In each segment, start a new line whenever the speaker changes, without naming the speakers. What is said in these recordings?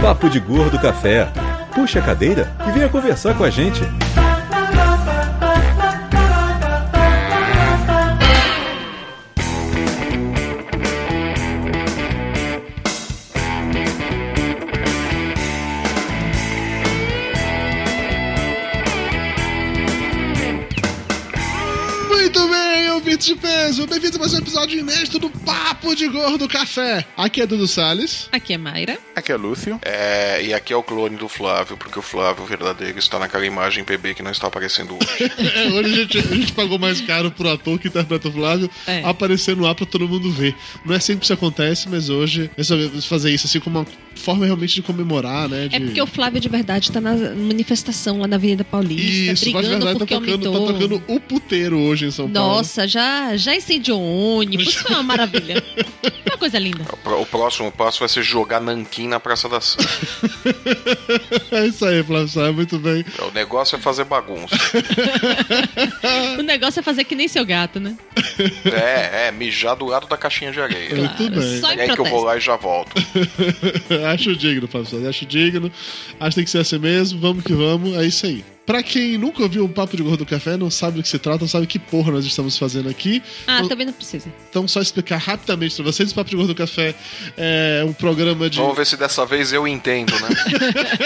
Papo de Gordo Café. Puxa a cadeira e venha conversar com a gente.
Muito bem, ouvintes de peso, bem-vindos a mais um episódio inédito do Papo de Gordo Café. Aqui é Dudu Salles.
Aqui é Mayra.
Aqui é Lúcio.
É, e aqui é o clone do Flávio, porque o Flávio verdadeiro está naquela imagem PB que não está aparecendo hoje.
É, hoje a gente, a gente pagou mais caro pro ator que interpreta o Flávio
É.
aparecer no ar pra todo mundo ver. Não é sempre que isso acontece, mas hoje resolvemos fazer isso assim como uma forma realmente de comemorar, né? de-
É porque o Flávio de verdade tá na manifestação lá na Avenida Paulista,
Isso, mas de
brigando
verdade tá
porque
tocando, tá tocando o puteiro hoje em São Paulo.
Nossa, já, já incendiou ônibus, foi uma maravilha. uma coisa linda.
O O próximo passo vai ser jogar nanquim na Praça da Sé.
É isso aí, Flávio, Sá, muito bem.
O negócio é fazer bagunça.
O negócio é fazer que nem seu gato, né?
É, é, mijar do lado da caixinha de areia.
Muito bem.
Só em
É aí que eu vou lá e já volto.
acho digno, Flávio, Sá, acho digno. Acho que tem que ser assim mesmo, vamos que vamos, é isso aí. Pra quem nunca ouviu o Papo de Gordo Café, não sabe do que se trata, não sabe que porra nós estamos fazendo aqui.
Ah,
Então-
também não precisa.
Então, só explicar rapidamente pra vocês: o Papo de Gordo Café é um programa de.
Vamos ver se dessa vez eu entendo, né?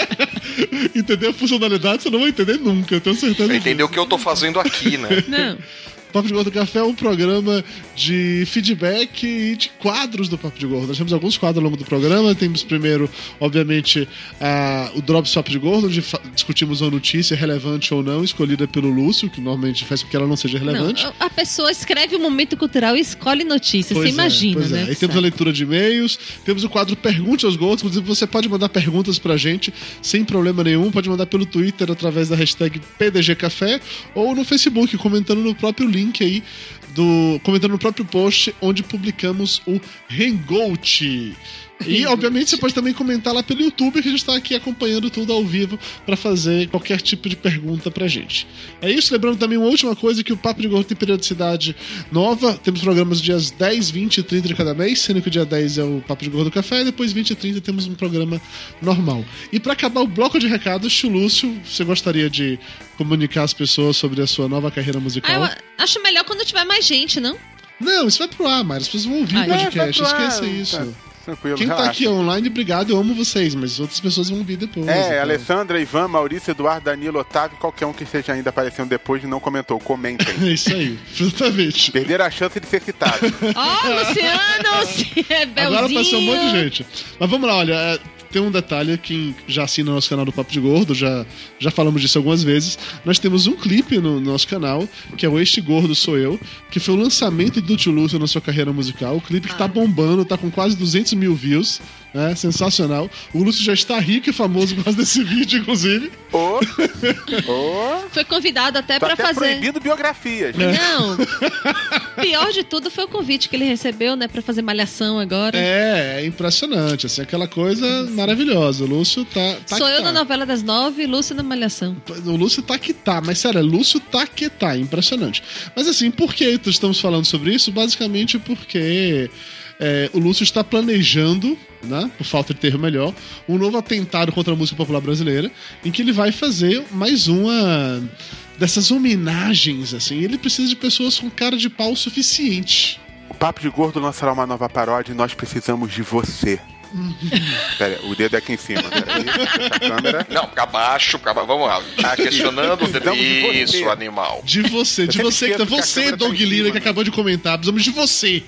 Entender a funcionalidade, você não vai entender nunca, eu tenho certeza.
Entender o que eu tô fazendo aqui, né?
Não.
Papo de Gordo Café é um programa de feedback e de quadros do Papo de Gordo. Nós temos alguns quadros ao longo do programa. Temos primeiro, obviamente, a- o Drops Papo de Gordo, onde discutimos uma notícia relevante ou não, escolhida pelo Lúcio, que normalmente faz com que ela não seja relevante.
Não, a pessoa escreve um momento cultural e escolhe notícias.
Pois
Você
é,
imagina,
pois é.
né?
Aí temos a leitura de e-mails, temos o quadro Pergunte aos Gordos. Inclusive, você pode mandar perguntas pra gente sem problema nenhum. Pode mandar pelo Twitter através da hashtag PDGCafé ou no Facebook, comentando no próprio link aí do. comentando no próprio post onde publicamos o Hangout. E, obviamente, você pode também comentar lá pelo YouTube, que a gente está aqui acompanhando tudo ao vivo para fazer qualquer tipo de pergunta pra gente. É isso, lembrando também uma última coisa, que o Papo de Gordo tem periodicidade nova. Temos programas dias 10, 20 e 30 de cada mês, sendo que o dia 10 é o Papo de Gordo Café, e depois 20 e 30 temos um programa normal. E para acabar o bloco de recados, Tio Lúcio, você gostaria de comunicar às pessoas sobre a sua nova carreira
Ah,
musical?
eu acho melhor quando tiver mais gente, não?
Não, isso vai pro ar, mas as pessoas vão ouvir
Ah,
o
é,
podcast, esqueça isso.
tá. Tranquilo,
Quem tá
relaxa.
aqui online, obrigado, eu amo vocês, mas outras pessoas vão vir depois.
É,
então.
Alessandra, Ivan, Maurício, Eduardo, Danilo, Otávio, qualquer um que esteja ainda aparecendo depois e não comentou, comentem.
É isso aí, exatamente.
Perderam a chance de ser citado.
Ó, Luciano, se é belzinho.
Agora passou um monte de gente. Mas vamos lá, olha, é, tem um detalhe, quem já assina o nosso canal do Papo de Gordo, já, já falamos disso algumas vezes. Nós temos um clipe no nosso canal, que é o Este Gordo Sou Eu, que foi o lançamento do Tio Lúcio na sua carreira musical. O clipe que tá bombando, tá com quase 200 mil views, né? Sensacional. O Lúcio já está rico e famoso por causa desse vídeo, inclusive.
Ô, ô,
Foi convidado até
tá
pra
até
fazer.
proibido biografias.
Não. Pior de tudo foi o convite que ele recebeu, né, Pra fazer malhação agora.
É, é impressionante, assim, aquela coisa maravilhosa. O Lúcio tá. tá
Sou
que
eu
tá.
na novela das nove e Lúcio na malhação.
O Lúcio tá que tá, mas sério, é Lúcio tá que tá, impressionante. Mas assim, por que estamos falando sobre isso? Basicamente porque é, o Lúcio está planejando, né, por falta de termo melhor, um novo atentado contra a música popular brasileira, em que ele vai fazer mais uma dessas homenagens, assim. Ele precisa de pessoas com cara de pau suficiente.
O Papo de Gordo lançará uma nova paródia e nós precisamos de você. Pera, o dedo é aqui em cima. A câmera.
Não, pra baixo, pra baixo. Vamos lá. Tá questionando
Precisamos de você.
isso, animal.
De você, de você que tá. Você,
tá
Doug
em
Lira, que
né?
acabou de comentar. Precisamos de você.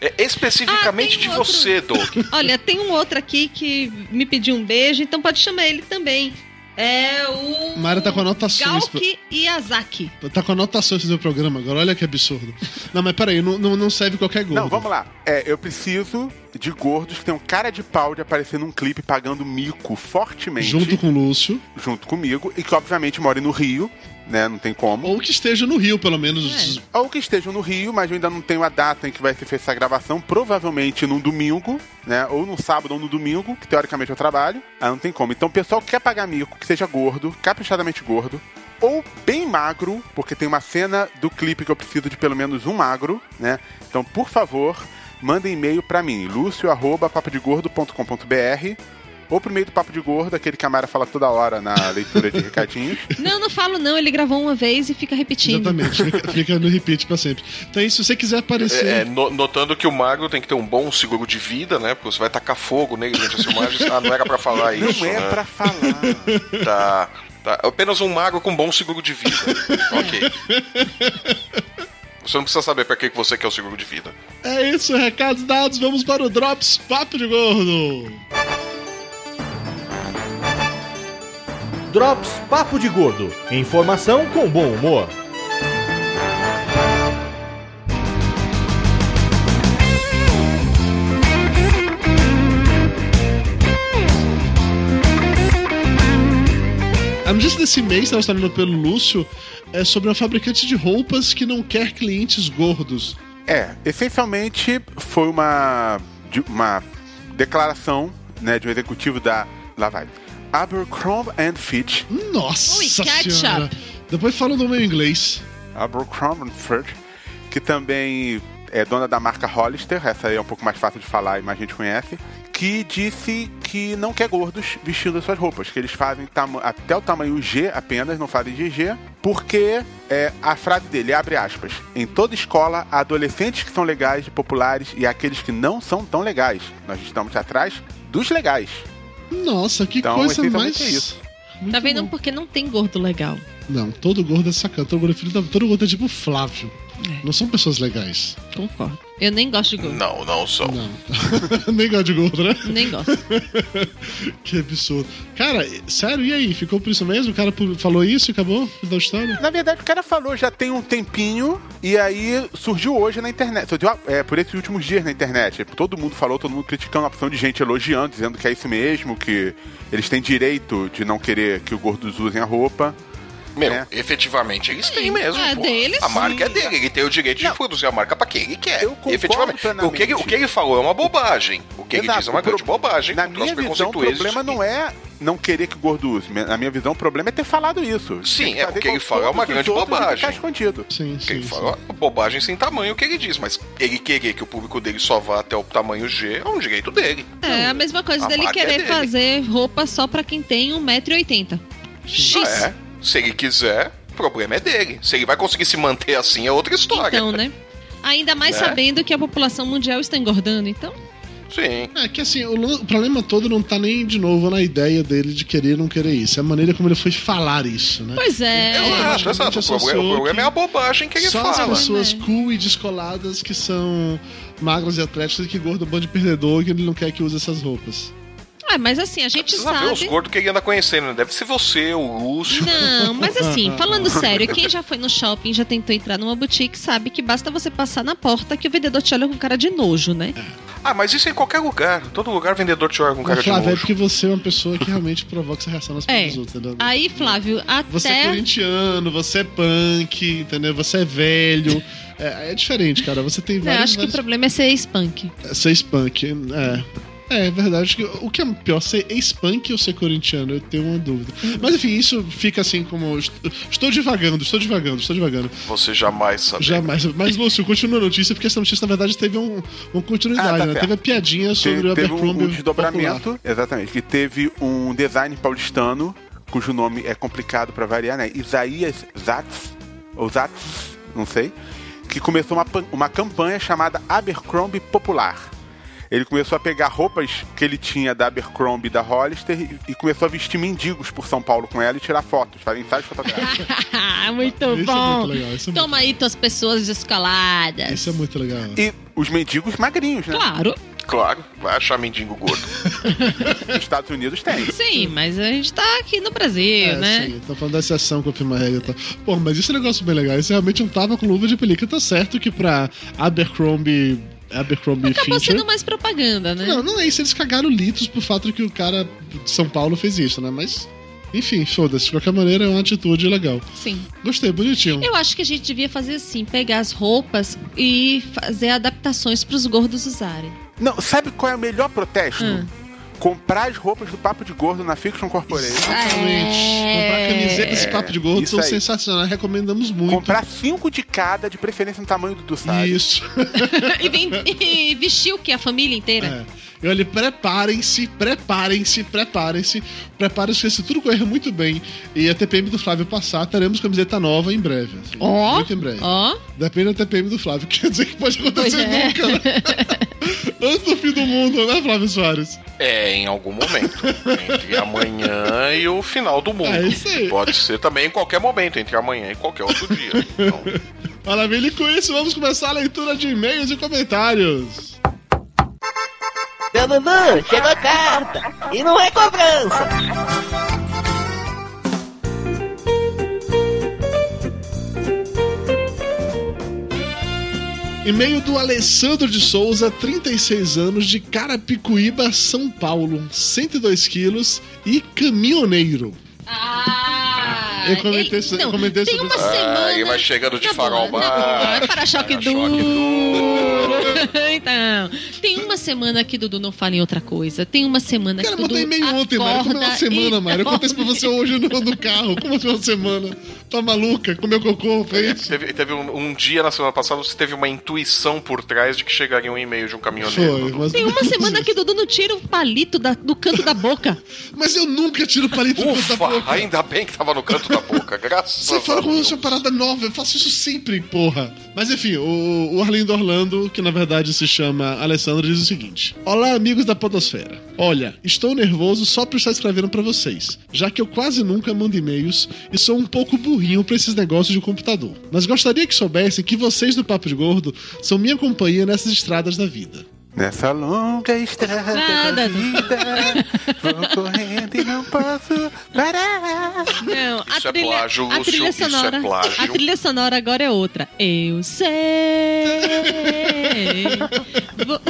É, especificamente
Ah,
de
outro.
você, Doug.
Olha, tem um outro aqui que me pediu um beijo, então pode chamar ele também. É o.
Mara tá com anotações pra-
Galki Yazaki.
Tá com anotações no meu programa agora, olha que absurdo. Não, mas peraí, não, não, não serve qualquer gordo.
Não, vamos lá. É, eu preciso de gordos que tenham cara de pau de aparecer num clipe pagando mico fortemente.
Junto com o Lúcio.
junto comigo. E que, obviamente, morem no Rio, né? Não tem como.
Ou que esteja no Rio, pelo menos.
Ou que estejam no Rio, mas eu ainda não tenho a data em que vai ser feita essa gravação. Provavelmente num domingo, né? Ou no sábado ou no domingo, que teoricamente eu trabalho. Aí não tem como. Então, o pessoal que quer pagar mico, que seja gordo, caprichadamente gordo, ou bem magro, porque tem uma cena do clipe que eu preciso de pelo menos um magro, né? Então, por favor, mandem e-mail pra mim, lucio.papadegordo.com.br ou pro meio do papo de gordo, aquele que a Mara fala toda hora na leitura de recadinhos.
Não, não falo não. Ele gravou uma vez e fica repetindo.
Exatamente, fica, fica no repeat pra sempre. Então, aí, se você quiser aparecer.
É, no- notando que o magro tem que ter um bom seguro de vida, né? Porque você vai tacar fogo nele durante as filmagens. Ah, não era pra falar
Não
isso.
é
né?
pra falar.
Tá. Tá. Apenas um magro com bom seguro de vida. ok. Você não precisa saber pra que que você quer o seguro de vida.
É isso, recados dados, vamos para o Drops Papo de Gordo.
Drops Papo de Gordo. Informação com bom humor.
A notícia desse mês, estava falando pelo Lúcio, é sobre uma fabricante de roupas que não quer clientes gordos.
É, essencialmente foi uma, uma declaração né, de um executivo da. Lá vai. Abercrombie and Fitch.
Nossa
Ui, ketchup.
senhora. Depois fala do meu inglês.
Abercrombie and Fitch, que também é dona da marca Hollister, essa aí é um pouco mais fácil de falar e mais gente conhece, que disse que não quer gordos vestindo as suas roupas, que eles fazem até o tamanho G apenas, não fazem GG, porque é, a frase dele, abre aspas, em toda escola há adolescentes que são legais e populares e aqueles que não são tão legais. Nós estamos atrás dos legais.
Nossa, que
Então,
coisa mais.
é isso.
Muito
Tá vendo?
bom.
Porque não tem gordo legal.
Não, todo gordo é sacana. Todo gordo é filho da... Todo gordo é tipo Flávio.
É.
Não são pessoas legais.
Concordo. Eu nem gosto de gordo.
Não, não são.
Não. Nem gosto de gordo, né?
Nem gosto.
que absurdo. Cara, sério, e aí? Ficou por isso mesmo? O cara falou isso e acabou da história?
Na verdade, o cara falou já tem um tempinho e aí surgiu hoje na internet. Surgiu é, por esses últimos dias na internet. Todo mundo falou, todo mundo criticando, a opção de gente elogiando, dizendo que é isso mesmo, que eles têm direito de não querer que os gordos usem a roupa.
Meu,
É.
efetivamente, eles têm
Sim,
mesmo.
é
pô.
deles,
a marca é dele, ele tem o direito de
Não.
produzir a marca pra quem ele quer.
Eu concordo
efetivamente. O que, ele, o que ele falou é uma bobagem. O que ele
Exato,
diz é uma grande bobagem.
Na minha visão, o problema não é não querer que o gordo use. Na minha visão, o problema é ter falado isso.
Sim, é,
fazer
o que ele fala é uma grande bobagem.
ficar escondido.
Sim,
O que
sim.
ele
sim.
fala é bobagem sem tamanho o que ele diz, mas ele querer que o público dele só vá até o tamanho G é um direito dele.
É a mesma coisa
A
dele
marca é
querer
dele.
fazer roupa só pra quem tem 1,80m. X.
É, se ele quiser, o problema é dele. Se ele vai conseguir se manter assim é outra história.
Então, né? Ainda mais
Né?
sabendo que a população mundial está engordando, então.
Sim.
É que assim, o, o problema todo não tá nem de novo na ideia dele de querer ou não querer isso. É a maneira como ele foi falar isso, né?
Pois é.
Exato.
Exato. O problema, o problema é a bobagem que ele
Só as
fala.
pessoas
É.
cool e descoladas que são magras e atléticas e que gordo é um bando de perdedor e que ele não quer que use essas roupas.
Ah, mas assim, a gente
Precisa ver os
sabe.
gordos que ele anda conhecendo, né? Deve ser você, o Lúcio.
Não, mas assim, falando sério, quem já foi no shopping, já tentou entrar numa boutique, sabe que basta você passar na porta que o vendedor te olha com cara de nojo, né?
Ah, mas isso é em qualquer lugar. Todo lugar vendedor te olha com cara
Mas,
de
Flávio, é
nojo.
porque você é uma pessoa que realmente provoca essa reação nas
É.
pessoas outras, entendeu?
Aí, Flávio,
Você é
até.
corintiano, você é punk, entendeu? Você é velho. É, é diferente, cara. Você tem vários.
acho que o
vários...
problema é ser spunk.
Ser spunk, é. É, é verdade. O que é pior, ser ex-punk ou ser corintiano? Eu tenho uma dúvida. Mas enfim, isso fica assim como. est- Estou divagando, estou divagando, estou divagando.
Você jamais sabe.
Jamais. Mas, Lúcio, continua a notícia, porque essa notícia, na verdade, teve um, uma continuidade,
Ah, tá
né? Teve a piadinha sobre
Teve,
o
teve um,
Abercrombie.
um desdobramento, exatamente, que teve um design paulistano, cujo nome é complicado pra variar, né? Isaías Zatz, ou Zatz, não sei, que começou uma, uma campanha chamada Abercrombie Popular. Ele começou a pegar roupas que ele tinha da Abercrombie e da Hollister e, e começou a vestir mendigos por São Paulo com ela e tirar fotos, fazer ensaios fotográficos.
muito
Isso é
bom.
muito legal. Isso é,
Toma aí tuas pessoas descoladas.
muito, isso é muito legal.
e os mendigos magrinhos, né?
Claro,
Claro, vai achar mendigo gordo.
Nos Estados Unidos tem.
sim, mas a gente tá aqui no Brasil,
É,
né?
sim, tá falando da exceção com a firma regra e tal. Pô, mas isso é negócio bem legal. Isso realmente um tava com luva de pelica. Tá certo que pra Abercrombie. Abercrombie
Acabou
Fincher.
sendo mais propaganda, né?
Não, não é isso. Eles cagaram litros pro fato que o cara de São Paulo fez isso, né? Mas. Enfim, foda-se. De qualquer maneira, é uma atitude legal.
Sim.
Gostei, bonitinho.
Eu acho que a gente devia fazer assim, pegar as roupas e fazer adaptações pros gordos usarem.
Não, sabe qual é o melhor protesto?
Hum.
Comprar as roupas do Papo de Gordo na Fiction Corporation.
Exatamente. Comprar camiseta desse papo de gordo
isso
são
aí.
sensacionais. Recomendamos muito.
Comprar cinco de cada, de preferência no tamanho do do?
Isso.
e, vem, e vestir o que? A família inteira?
É. E olha, preparem-se, preparem-se, preparem-se. Preparem-se que se tudo correr muito bem e a TPM do Flávio passar, teremos camiseta nova em breve. assim,
Ó,
muito em breve.
ó.
Depende da TPM do Flávio. Quer dizer que pode acontecer
é.
nunca, né? Antes do fim do mundo, né, Flávio Soares?
É, em algum momento. entre amanhã e o final do mundo.
É isso aí.
Pode ser também em qualquer momento, entre amanhã e qualquer outro dia. Então,
Maravilha, e com isso vamos começar a leitura de e-mails e comentários.
Seu Dudu, chegou a carta. E não é cobrança.
E-mail do Alessandro de Souza, 36 anos, de Carapicuíba, São Paulo, 102 quilos e caminhoneiro.
Ah,
Eu comentei
ele-
isso- eu
não,
comentei
tem
sobre
uma
isso.
semana.
Aí vai chegando de farol
boa, na
baixo,
boa, É duro. então, tem uma semana que Dudu não fala em outra coisa. Tem uma semana
Cara,
que
eu
Dudu
mandei e-mail ontem, Mário. Como é uma
acorda
semana,
e
Mário? Eu contei isso pra você hoje no, no carro. Como foi uma semana? Tá maluca? Comeu cocô? Foi isso?
teve, teve um, um dia na semana passada você teve uma intuição por trás de que chegaria um e-mail de um caminhoneiro.
Foi, mas...
Tem uma semana que Dudu não tira o palito da- do canto da boca.
Mas eu nunca tiro palito do canto da
Ufa,
boca.
ainda bem que tava no canto da boca, graças
Você
a
fala como se fosse uma parada nova, eu faço isso sempre, porra. Mas enfim, o, o Arlindo Orlando, que na verdade se chama Alessandro, diz o seguinte: Olá, amigos da Podosfera. Olha, estou nervoso só por estar escrevendo pra vocês, já que eu quase nunca mando e-mails e sou um pouco burrinho pra esses negócios de computador. Mas gostaria que soubessem que vocês do Papo de Gordo são minha companhia nessas estradas da vida.
Nessa longa estrada
Nada.
da vida, vou correndo e não posso parar.
Não, a
Isso é
trilha,
plágio,
a
Lúcio,
trilha
isso é
sonora.
plágio.
A trilha sonora agora é outra. Eu sei. Vou-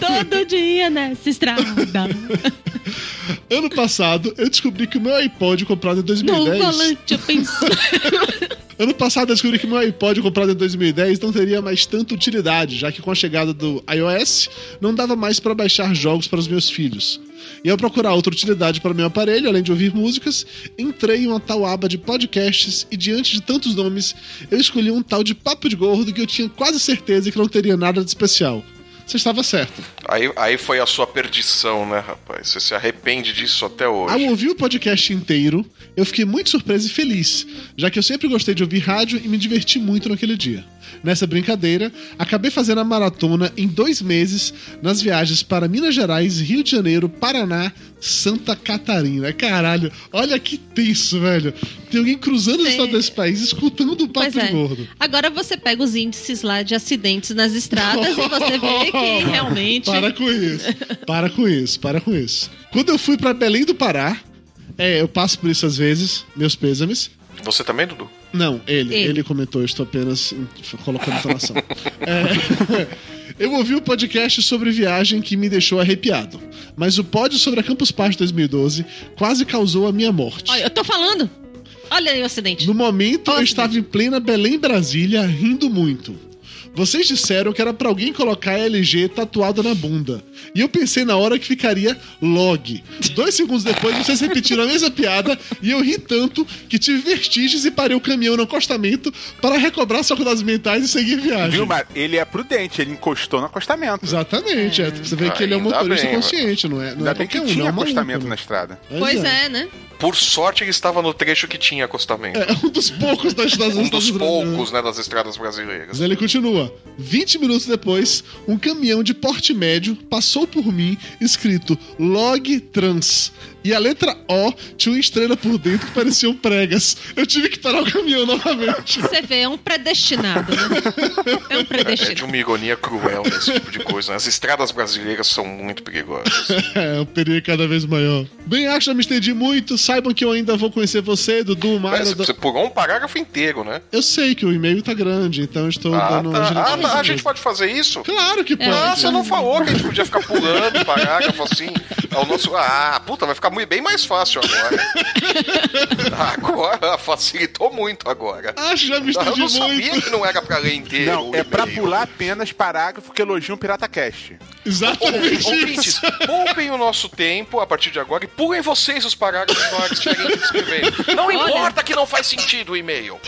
todo dia nessa estrada.
Ano passado, eu descobri que o meu iPod comprado em
No
2010.
volante eu penso.
Ano passado eu descobri que meu iPod comprado em 2010 não teria mais tanta utilidade, já que com a chegada do iOS não dava mais para baixar jogos para os meus filhos. E ao procurar outra utilidade para meu aparelho, além de ouvir músicas, entrei em uma tal aba de podcasts e diante de tantos nomes, eu escolhi um tal de Papo de Gordo que eu tinha quase certeza que não teria nada de especial. Você estava certo.
Aí, aí foi a sua perdição, né, rapaz? Você se arrepende disso até
Ao
hoje.
ouvir o podcast inteiro, eu fiquei muito surpreso e feliz, já que eu sempre gostei de ouvir rádio e me diverti muito naquele dia. Nessa brincadeira, acabei fazendo a maratona em dois meses nas viagens para Minas Gerais, Rio de Janeiro, Paraná, Santa Catarina. Caralho, olha que tenso, velho. Tem alguém cruzando o estado desse país escutando o papo
Pois é.
gordo.
Agora você pega os índices lá de acidentes nas estradas e você vê que realmente.
Para com isso. Para com isso, para com isso. Quando eu fui para Belém do Pará, é, eu passo por isso às vezes, meus pêsames.
Você também, Dudu?
Não, ele. Ele,
Ele.
comentou, eu estou apenas colocando informação. É, eu ouvi o podcast sobre viagem que me deixou arrepiado. Mas o pod sobre a Campus Party 2012 quase causou a minha morte.
Olha, eu tô falando. Olha aí o acidente.
No momento, eu
Olha,
estava em plena Belém, Brasília, rindo muito. Vocês disseram que era pra alguém colocar LG tatuado na bunda. E eu pensei na hora que ficaria log. Dois segundos depois, vocês repetiram a mesma piada e eu ri tanto que tive vertigens e parei o caminhão no acostamento para recobrar faculdades mentais e seguir viagem.
Viu, Mário? Ele é prudente, ele encostou no acostamento.
Exatamente, é. você vê que ele é um motorista
bem,
consciente, não é? Não
Ainda
é
bem que
um,
tinha
não é um
acostamento
maluco,
na
né?
estrada.
Pois é, né?
Por sorte ele estava no trecho que tinha acostamento.
É um dos poucos das estradas
Um dos poucos, né, das estradas brasileiras.
Mas ele continua. 20 minutos depois, um caminhão de porte médio passou por mim escrito Log Trans. E a letra O tinha uma estrela por dentro que pareciam pregas. Eu tive que parar o caminhão novamente.
Você vê, é um predestinado, né? É um
É de
predestinado.
uma ironia cruel nesse tipo de coisa. né? As estradas brasileiras são muito perigosas.
É, o perigo é cada vez maior. Bem, acho que já me estendi muito. Saibam que eu ainda vou conhecer você, Dudu, Mário.
Mas Você pulou um parágrafo inteiro, né?
Eu sei que o e-mail tá grande, então estou
Ah,
dando
tá. Ah, tá. a gente pode fazer isso?
Claro que pode.
Ah, você não falou que a gente podia ficar pulando parágrafo assim. É o nosso. Ah, puta, vai ficar muito, bem mais fácil agora. agora, facilitou muito agora.
Acho que já me
Eu não sabia
muito.
que não era pra ler inteiro.
Não, é pra pular apenas parágrafo que elogia um Pirata Cast.
Exatamente
Ouvintes, poupem o nosso tempo a partir de agora e pulem vocês os parágrafos na hora que estiverem escrevendo. Não importa que não faz sentido o e-mail.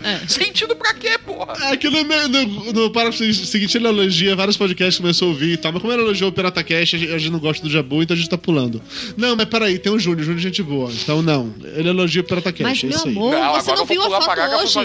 Né? Sentido pra quê, porra?
Aqui no, e-mail- no, no parágrafo seguinte ele elogia vários podcasts que começou a ouvir e tal, mas como ele elogiou o Pirata Cast, a gente, a gente não gosta do Jabu, então a gente tá pulando. Não, mas peraí, tem o Júnior, Júnior é gente boa. Então não, ele elogia o Pirata Cast,
Mas,
é
meu
isso aí.
amor,
Não,
você não viu a foto hoje?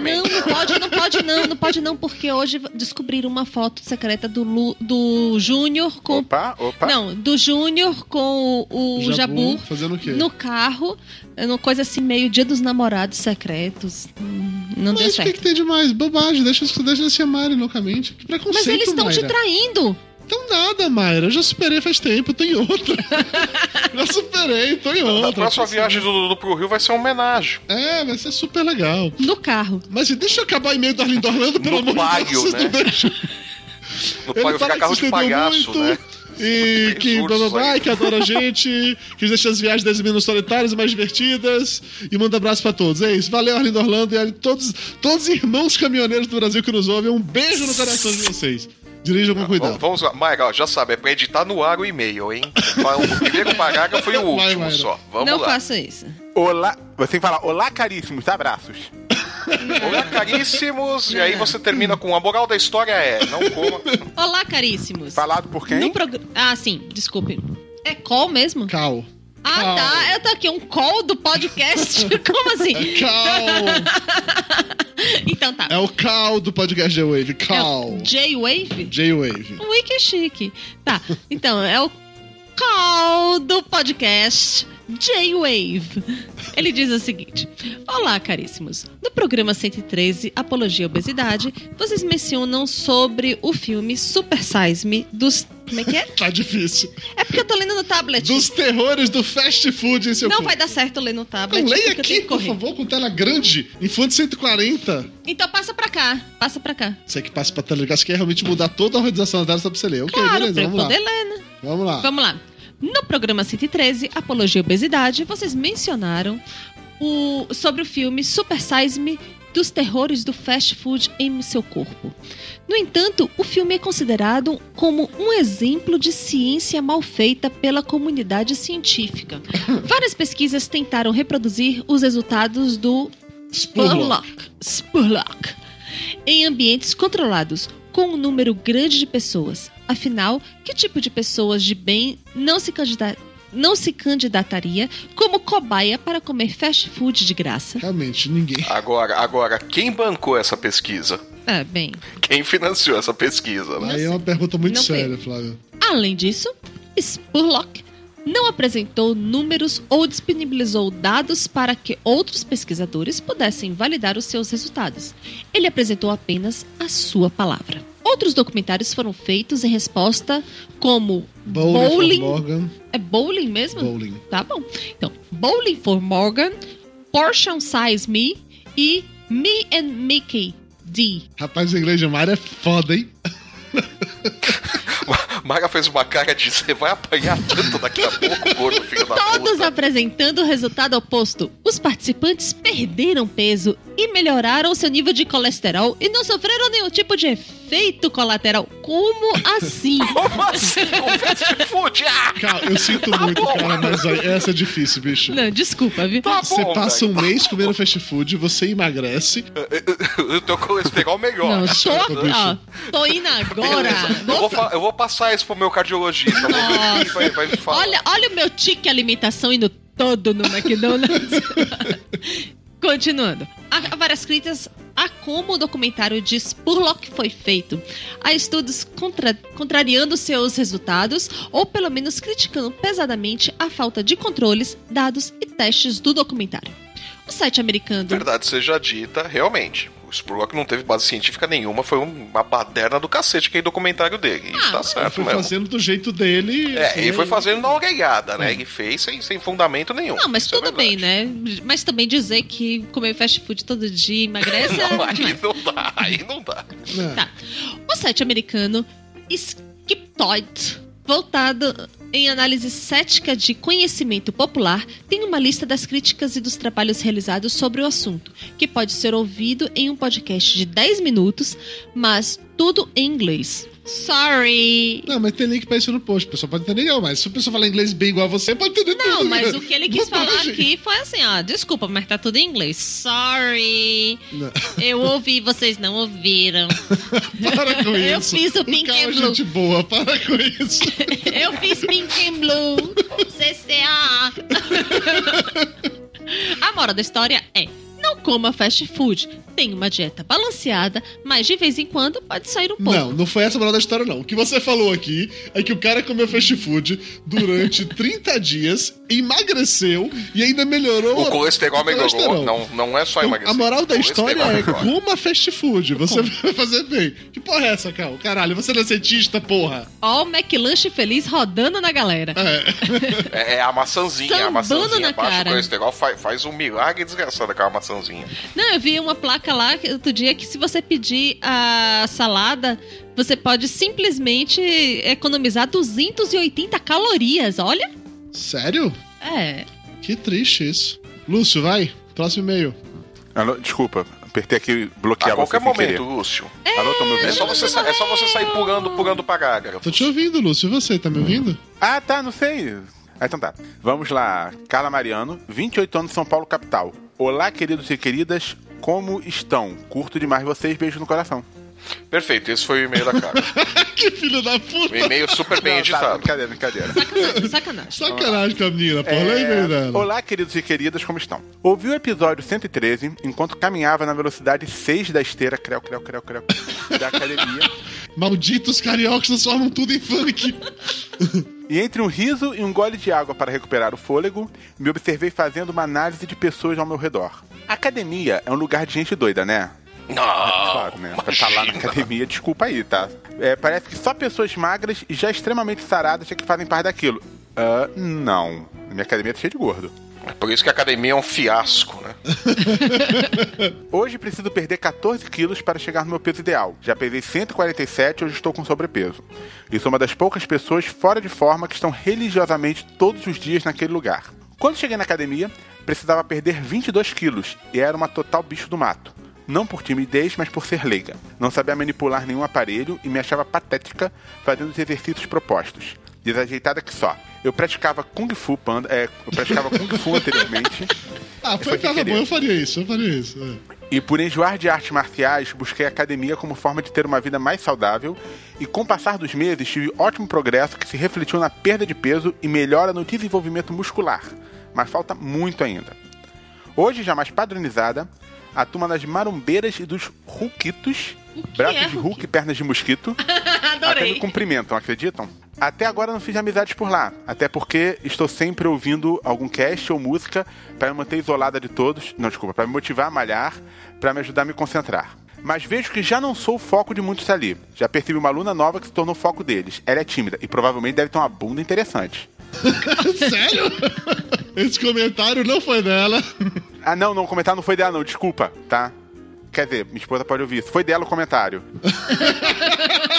Não, não pode, não pode não, não pode não, porque hoje descobriram uma foto secreta do, Lu- do Júnior com...
Opa, opa.
Não, do Júnior com o, o Jabu,
Fazendo o quê?
no carro, uma coisa assim meio dia dos namorados secretos. Hum, Não deu
Mas o que,
certo.
que tem de mais? Bobagem, deixa, deixa eles se amarem loucamente. Que preconceito,
Mas eles estão te traindo.
Então nada, Mayra. Eu já superei faz tempo, tô em outra. já superei, tô em
A
outra.
próxima viagem do Dudu pro Rio vai ser uma homenagem.
É, vai ser super legal.
No carro.
Mas deixa eu acabar o e-mail do Arlindo Orlando, pelo
No
amor de
paio,
Deus. vocês
né?
não deixam.
No
Ele fala
carro
que
de
se estendeu
palhaço,
muito,
né?
E
Tem
que blá blá blá, que adora a gente, que deixa as viagens 10 minutos solitárias mais divertidas. E manda abraço pra todos. É isso. Valeu, Arlindo Orlando e a todos, todos os irmãos caminhoneiros do Brasil que nos ouvem. Um beijo no coração de vocês. Dirijam com cuidado.
Vamos, vamos lá. Mayra, já sabe, é pra editar no ar o e-mail, hein? O primeiro parágrafo foi o
Vai,
último
Mayra.
só. Vamos
não
lá.
faça isso.
Olá. Você tem que falar, olá, caríssimos, abraços.
Olá, caríssimos. E aí você termina com a moral da história é: não coma.
Olá, caríssimos.
Falado por quem?
No progr... Ah, sim, desculpe. É call mesmo?
Cal.
Ah, tá. Eu tô aqui, um call do podcast. Como assim?
É Cal.
então tá.
É o Cal do podcast J-Wave.
É
Cal.
o J-Wave?
J-Wave.
Ui, que chique. Tá, então, é o call do podcast J-Wave. Ele diz o seguinte: Olá, caríssimos. No programa 113, Apologia à Obesidade, vocês mencionam sobre o filme Super Size Me dos. Como é que é?
Tá difícil.
É porque eu tô lendo no tablet.
Dos terrores do fast food em seu
Não
corpo.
vai dar certo ler no tablet.
Não, leia aqui, por favor, com tela grande, em fonte 140.
Então passa pra cá. Passa pra cá.
Você que passa pra tela grande, quer realmente mudar toda a organização da tela só pra você ler. Ok,
Claro,
beleza,
pra
vamos lá.
poder ler, né?
Vamos lá.
Vamos lá. No programa 113, Apologia à Obesidade, vocês mencionaram o, sobre o filme Super Size Me dos terrores do fast food em seu corpo. No entanto, o filme é considerado como um exemplo de ciência mal feita pela comunidade científica. Várias pesquisas tentaram reproduzir os resultados do
Spurlock.
Spurlock. Spurlock. Em ambientes controlados, com um número grande de pessoas. Afinal, que tipo de pessoas de bem não se, não se candidataria como cobaia para comer fast food de graça?
Realmente, ninguém.
Agora, agora, quem bancou essa pesquisa?
É, bem.
Quem financiou essa pesquisa, né?
Aí é uma pergunta muito
Não
séria, Flávio.
Além disso, Spurlock não apresentou números ou disponibilizou dados para que outros pesquisadores pudessem validar os seus resultados. Ele apresentou apenas a sua palavra. Outros documentários foram feitos em resposta, como
Bowling,
Bowling.
for Morgan.
É bowling mesmo?
Bowling.
Tá bom. Então, Bowling for Morgan, Portion Size Me e Me and Mickey D.
Rapaz, o inglês de Mário é foda, hein?
Maga fez uma cara de você vai apanhar tanto daqui a pouco, gordo filho da
Todos
puta.
apresentando o resultado oposto. Os participantes perderam peso e melhoraram seu nível de colesterol e não sofreram nenhum tipo de efeito colateral. Como assim?
Como assim? Com fast food? Ah!
Cara, eu sinto
Tá
muito,
bom.
cara, mas aí, essa é difícil, bicho.
Não, desculpa, viu?
Tá
Você
bom,
passa
velho.
um mês comendo fast food, você emagrece.
O teu colesterol melhora.
Não, tô, ó, tô indo agora.
Beleza. Eu vou, fa- eu vou passar isso pro meu cardiologista. O vai, vai me falar.
Olha, olha o meu tique alimentação indo todo no McDonald's. Continuando. Há várias críticas a como o documentário de Spurlock foi feito. Há estudos contra- contrariando seus resultados ou pelo menos criticando pesadamente a falta de controles, dados e testes do documentário. O site americano
Verdade seja dita, realmente. Spurlock não teve base científica nenhuma, foi um- uma baderna do cacete aquele documentário dele. E
Ah,
tá
Ele
certo
foi
mesmo.
fazendo do jeito dele.
É, ele foi fazendo na
É.
né? Ele fez sem, sem fundamento nenhum.
Não, mas
Isso é
tudo bem,
verdade.
né? Mas também dizer que comer fast food todo dia emagrece é
Não, aí não dá, aí não dá.
É.
Tá. O site americano Skiptoid, voltado em análise cética de conhecimento popular, tem uma lista das críticas e dos trabalhos realizados sobre o assunto, que pode ser ouvido em um podcast de 10 minutos, mas tudo em inglês. Sorry!
Não, mas tem link pra isso no post. O pessoal pode entender não, mas se a pessoa falar inglês bem igual a você, pode entender
Não,
tudo.
mas
né?
o que ele quis falar aqui foi assim, ó, desculpa, mas tá tudo em inglês. Sorry!
Não.
Eu ouvi, vocês não ouviram.
Para com
Eu
isso.
fiz o Pink
é
and Blue.
gente boa, para com isso.
Eu fiz Pink and Blue, CCA. A moral da história é: não coma fast food. Tem uma dieta balanceada, mas de vez em quando pode sair um pouco.
Não, não foi essa a moral da história, não. O que você falou aqui é que o cara comeu fast food durante 30 dias, emagreceu e ainda melhorou
O colesterol melhorou. Não, não é só
Então,
emagrecer.
a moral da história é coma fast food. Você vai fazer bem. Que porra é essa, Cal? Caralho, você não é cientista, porra.
Ó, o McLanche feliz rodando na galera.
É.
É, é a maçãzinha, a
Sambando
maçãzinha
na
baixa
cara.
o colesterol faz, faz um milagre desgraçado aquela maçãzinha.
Não, eu vi uma placa lá outro dia que se você pedir a salada, você pode simplesmente economizar 280 calorias. Olha.
Sério?
É.
Que triste isso. Lúcio, vai. Próximo e-mail.
Alô, desculpa, apertei aqui bloquear
A qualquer
você
momento,
querer.
Lúcio.
Alô, tô me ouvindo?
É só você, sa- é só você sair pulando, pulando parágrafo.
Tô te ouvindo, Lúcio. E você, tá me ouvindo?
Ah, tá, não sei. Ah, então tá. Vamos lá. Carla Mariano, 28 anos, São Paulo, capital. Olá, queridos e queridas. Como estão? Curto demais vocês. Beijo no coração.
Perfeito, esse foi o e-mail da cara.
que filho da puta.
Um e-mail super bem
Não, tá,
editado.
brincadeira, brincadeira.
Sacanagem, sacanagem.
Sacanagem com a menina, porra. O
É,
e-mail dela.
Olá, queridos e queridas, como estão? Ouvi o episódio 113 enquanto caminhava na velocidade 6 da esteira, creu, creu, creu, creu, da academia.
Malditos cariocas transformam tudo em funk.
E entre um riso e um gole de água para recuperar o fôlego, me observei fazendo uma análise de pessoas ao meu redor. A academia é um lugar de gente doida, né?
Não,
Claro, né? Pra estar lá na academia, desculpa aí, tá? É, parece que só pessoas magras e já extremamente saradas é que fazem parte daquilo. Ah, não. Minha academia tá cheia de gordo.
É por isso que a academia é um fiasco, né?
Hoje preciso perder 14 quilos para chegar no meu peso ideal. Já pesei 147 e hoje estou com sobrepeso. E sou uma das poucas pessoas fora de forma que estão religiosamente todos os dias naquele lugar. Quando cheguei na academia, precisava perder 22 quilos e era uma total bicho do mato. Não por timidez, mas por ser leiga. Não sabia manipular nenhum aparelho e me achava patética fazendo os exercícios propostos. Desajeitada que só. Eu praticava Kung Fu Panda. É, eu praticava Kung Fu anteriormente.
Ah, foi casa boa, eu faria isso, eu faria isso. é.
E por enjoar de artes marciais, busquei a academia como forma de ter uma vida mais saudável. E com o passar dos meses, tive ótimo progresso que se refletiu na perda de peso e melhora no desenvolvimento muscular. Mas falta muito ainda. Hoje, já mais padronizada, a turma das marombeiras e dos ruquitos, braços
é
de Hulk e pernas de mosquito, até me cumprimentam, acreditam? Até agora não fiz amizades por lá, até porque estou sempre ouvindo algum cast ou música para me manter isolada de todos, não, desculpa, para me motivar a malhar, para me ajudar a me concentrar. Mas vejo que já não sou o foco de muitos ali. Já percebi uma aluna nova que se tornou foco deles. Ela é tímida e provavelmente deve ter uma bunda interessante.
Sério? Esse comentário não foi dela.
Ah, não, não, o comentário não foi dela, não, desculpa, tá? Quer dizer, minha esposa pode ouvir isso. Foi dela o comentário.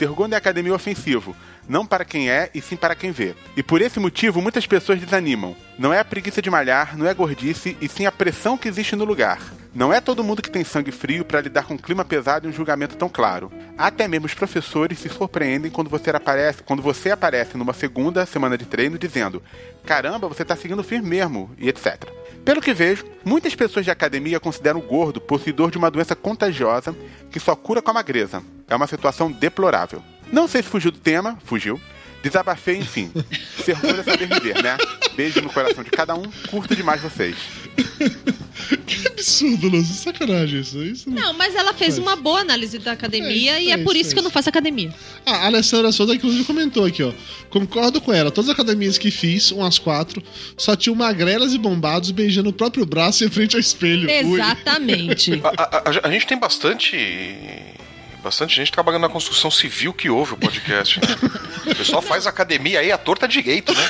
Sergunda é academia ofensivo. Não para quem é, e sim para quem vê. E por esse motivo, muitas pessoas desanimam. Não é a preguiça de malhar, não é a gordice, e sim a pressão que existe no lugar. Não é todo mundo que tem sangue frio para lidar com um clima pesado e um julgamento tão claro. Até mesmo os professores se surpreendem quando você aparece, quando você aparece numa segunda semana de treino dizendo: "Caramba, você tá seguindo firme mesmo", e etc. Pelo que vejo, muitas pessoas de academia consideram o gordo possuidor de uma doença contagiosa que só cura com a magreza. É uma situação deplorável. Não sei se fugiu do tema, fugiu. Desabafei, enfim. Ser gordo é saber viver, né? Beijo no coração de cada um, curto demais vocês.
Que absurdo, Lúcio. Sacanagem isso. isso
Não, mas ela fez
Fez.
uma boa análise da academia
Fez,
e é
fez,
por isso
fez.
que eu não faço academia.
Ah, a Alessandra Souza, inclusive, comentou aqui, ó. Concordo com ela. Todas as academias que fiz, umas quatro, só tinham magrelas e bombados beijando o próprio braço em frente ao espelho.
Exatamente.
A, a- a- a gente tem bastante bastante gente trabalhando na construção civil que ouve o podcast, né? O pessoal faz academia aí à torta direito, né?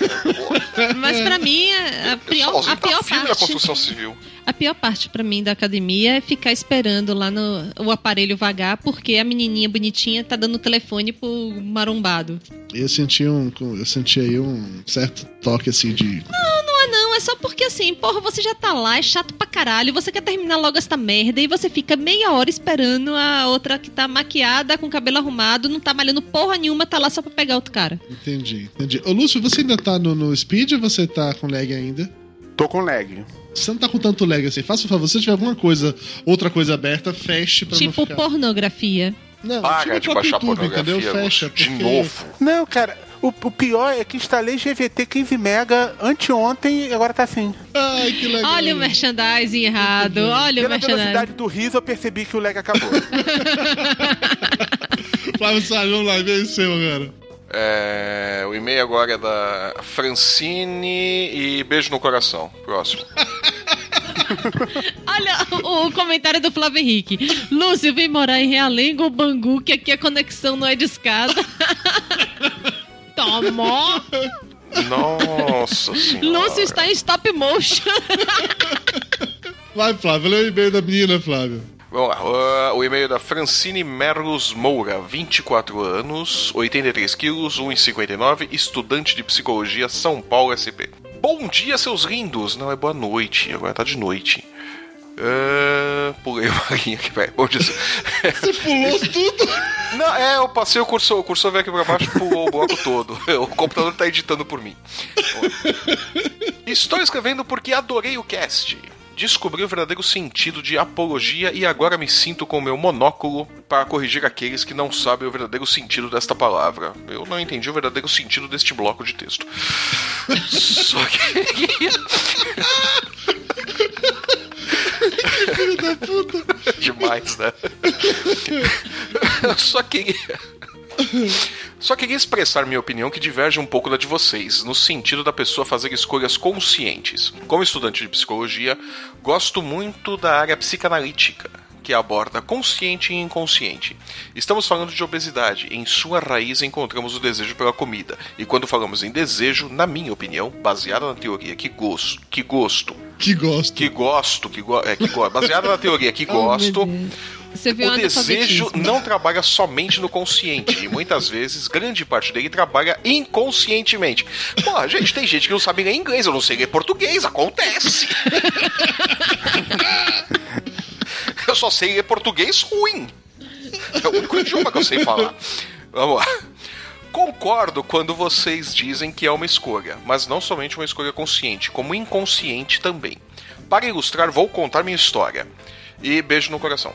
Mas pra mim, a pior, a
tá
pior
na
parte.
construção civil.
A pior parte pra mim da academia é ficar esperando lá no o aparelho vagar, porque a menininha bonitinha tá dando telefone pro marombado.
Eu senti um. Eu senti aí um certo toque assim de.
Não não, é só porque assim, porra, você já tá lá, é chato pra caralho, você quer terminar logo esta merda e você fica meia hora esperando a outra que tá maquiada, com o cabelo arrumado, não tá malhando porra nenhuma, tá lá só pra pegar outro cara.
Entendi, entendi. Ô Lúcio, você ainda tá no, no speed ou você tá com lag ainda?
Tô com lag.
Você não tá com tanto lag assim. Faça por favor, se tiver alguma coisa, outra coisa aberta, feche pra
tipo
não ficar...
pornografia.
Não,
Paga
tipo
de
o
baixar
YouTube, entendeu?
pornografia
Fecha.
de
porque-
novo.
Não, cara, o, o pior é que instalei GVT 15 mega anteontem e agora tá assim.
Ai, que legal.
Olha o merchandising errado, olha o
Pela
merchandising.
velocidade do riso, eu percebi que o lag acabou.
Flávio vamos lá, vê o seu agora.
É, o e-mail agora é da Francine e beijo no coração. Próximo.
Olha o, o comentário do Flávio Henrique. Lúcio, vem morar em Realengo ou Bangu, que aqui a conexão não é de escada. Tomó!
Nossa senhora.
Lúcio está em stop motion.
Vai, Flávio, lê o e-mail da menina, Flávio.
Vamos lá, uh, o e-mail da Francine Merlos Moura, 24 anos, 83 quilos, 1,59, estudante de psicologia, São Paulo SP. Bom dia, seus lindos! Não, é boa noite, agora tá de noite. Uh, pulei uma linha aqui, velho.
Você pulou tudo?
Não, é, eu passei o cursor, o cursor veio aqui pra baixo e pulou o bloco todo. O computador tá editando por mim. Estou escrevendo porque adorei o cast. Descobri o verdadeiro sentido de apologia e agora me sinto com o meu monóculo para corrigir aqueles que não sabem o verdadeiro sentido desta palavra. Eu não entendi o verdadeiro sentido deste bloco de texto. Só que.
Filho da puta.
Demais, né? Só queria. Só queria expressar minha opinião que diverge um pouco da de vocês, no sentido da pessoa fazer escolhas conscientes. Como estudante de psicologia, gosto muito da área psicanalítica, que aborda consciente e inconsciente. Estamos falando de obesidade. Em sua raiz encontramos o desejo pela comida. E quando falamos em desejo, na minha opinião, baseada na teoria que gosto, que gosto,
Que gosto.
que gosto, que, go é, que go baseada na teoria que
Oh,
gosto,
viu
o desejo não trabalha somente no consciente e muitas vezes grande parte dele trabalha inconscientemente. Pô, gente, tem gente que não sabe ler inglês, eu não sei ler português, acontece. eu só sei português ruim. É o único idioma que eu sei falar. Vamos lá. Concordo quando vocês dizem que é uma escolha, mas não somente uma escolha consciente, como inconsciente também. Para ilustrar, vou contar minha história. E beijo no coração.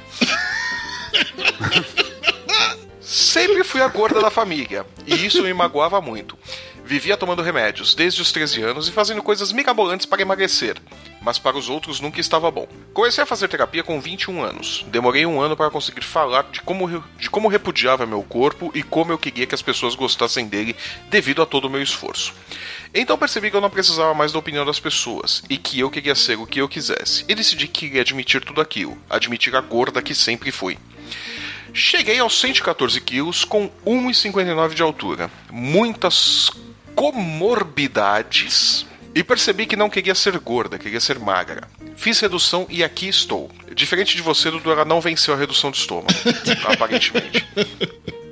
Sempre fui a gorda da família, e isso me magoava muito. Vivia tomando remédios desde os 13 anos e fazendo coisas mirabolantes para emagrecer, mas para os outros nunca estava bom. Comecei a fazer terapia com 21 anos. Demorei um ano para conseguir falar de como, de como repudiava meu corpo e como eu queria que as pessoas gostassem dele devido a todo o meu esforço. Então percebi que eu não precisava mais da opinião das pessoas e que eu queria ser o que eu quisesse. E decidi que iria admitir tudo aquilo, admitir a gorda que sempre fui. Cheguei aos 114 quilos com 1,59 de altura. Muitas comorbidades. E percebi que não queria ser gorda, queria ser magra. Fiz redução e aqui estou. Diferente de você, Dudu, ela não venceu a redução de estômago, aparentemente.